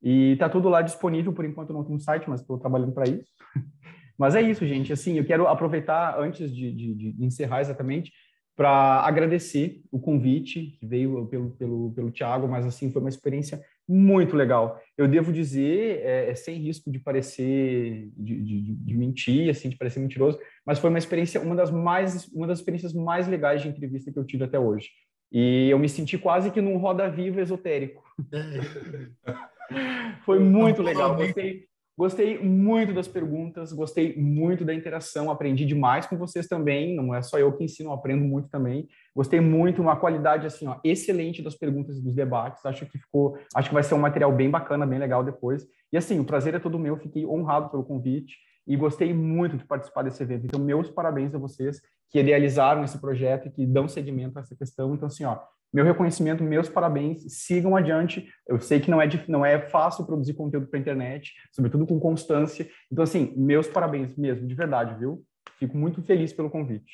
E tá tudo lá disponível, por enquanto não tem um site, mas estou trabalhando para isso. mas é isso, gente. Assim, eu quero aproveitar, antes de, de, de encerrar exatamente, para agradecer o convite que veio pelo, pelo, pelo Tiago, mas assim, foi uma experiência muito legal. Eu devo dizer, é, é sem risco de parecer, de, de, de, mentir, assim, de parecer mentiroso, mas foi uma experiência, uma das mais, uma das experiências mais legais de entrevista que eu tive até hoje. E eu me senti quase que num roda viva esotérico. foi muito legal. Gostei, Gostei muito das perguntas, gostei muito da interação, aprendi demais com vocês também, não é só eu que ensino, aprendo muito também. Gostei muito, uma qualidade assim, ó, excelente das perguntas e dos debates. Acho que ficou, acho que vai ser um material bem bacana, bem legal depois. E assim, o prazer é todo meu, fiquei honrado pelo convite e gostei muito de participar desse evento. Então, meus parabéns a vocês que idealizaram esse projeto e que dão seguimento a essa questão. Então, assim, ó, meu reconhecimento, meus parabéns, sigam adiante. Eu sei que não é, não é fácil produzir conteúdo para a internet, sobretudo com constância. Então, assim, meus parabéns mesmo, de verdade, viu? Fico muito feliz pelo convite.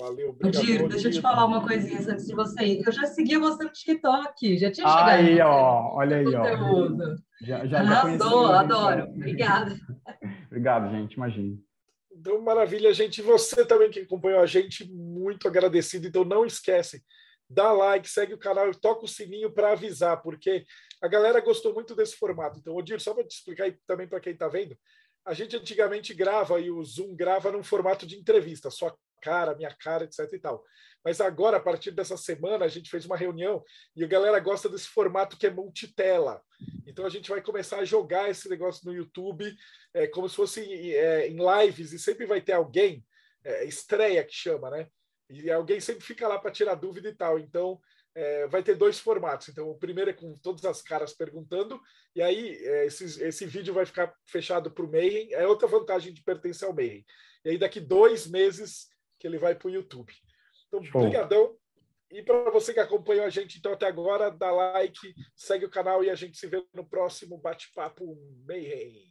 Valeu, obrigado. Dir, deixa eu te falar uma coisinha antes de você ir. Eu já seguia você no TikTok, já tinha chegado. Aí, ó, olha aí, ó. Já, já, Arrasou, já adoro. Obrigada. Obrigado, gente, imagine. Então, maravilha, gente. Você também que acompanhou a gente, muito agradecido. Então, não esquece, dá like, segue o canal e toca o sininho para avisar, porque a galera gostou muito desse formato. Então, Odir, só para te explicar também para quem está vendo, a gente antigamente grava e o Zoom grava num formato de entrevista, sua cara, minha cara, etc e tal. Mas agora, a partir dessa semana, a gente fez uma reunião e a galera gosta desse formato que é multitela. Então a gente vai começar a jogar esse negócio no YouTube é, como se fosse é, em lives e sempre vai ter alguém, é, estreia que chama, né? E alguém sempre fica lá para tirar dúvida e tal. Então, é, vai ter dois formatos. Então, o primeiro é com todas as caras perguntando, e aí é, esse, esse vídeo vai ficar fechado para o Mayhem. É outra vantagem de pertencer ao Mayhem. E aí, daqui dois meses que ele vai para o YouTube. Então, Show. brigadão. E para você que acompanhou a gente então até agora, dá like, segue o canal e a gente se vê no próximo bate-papo Mayhem.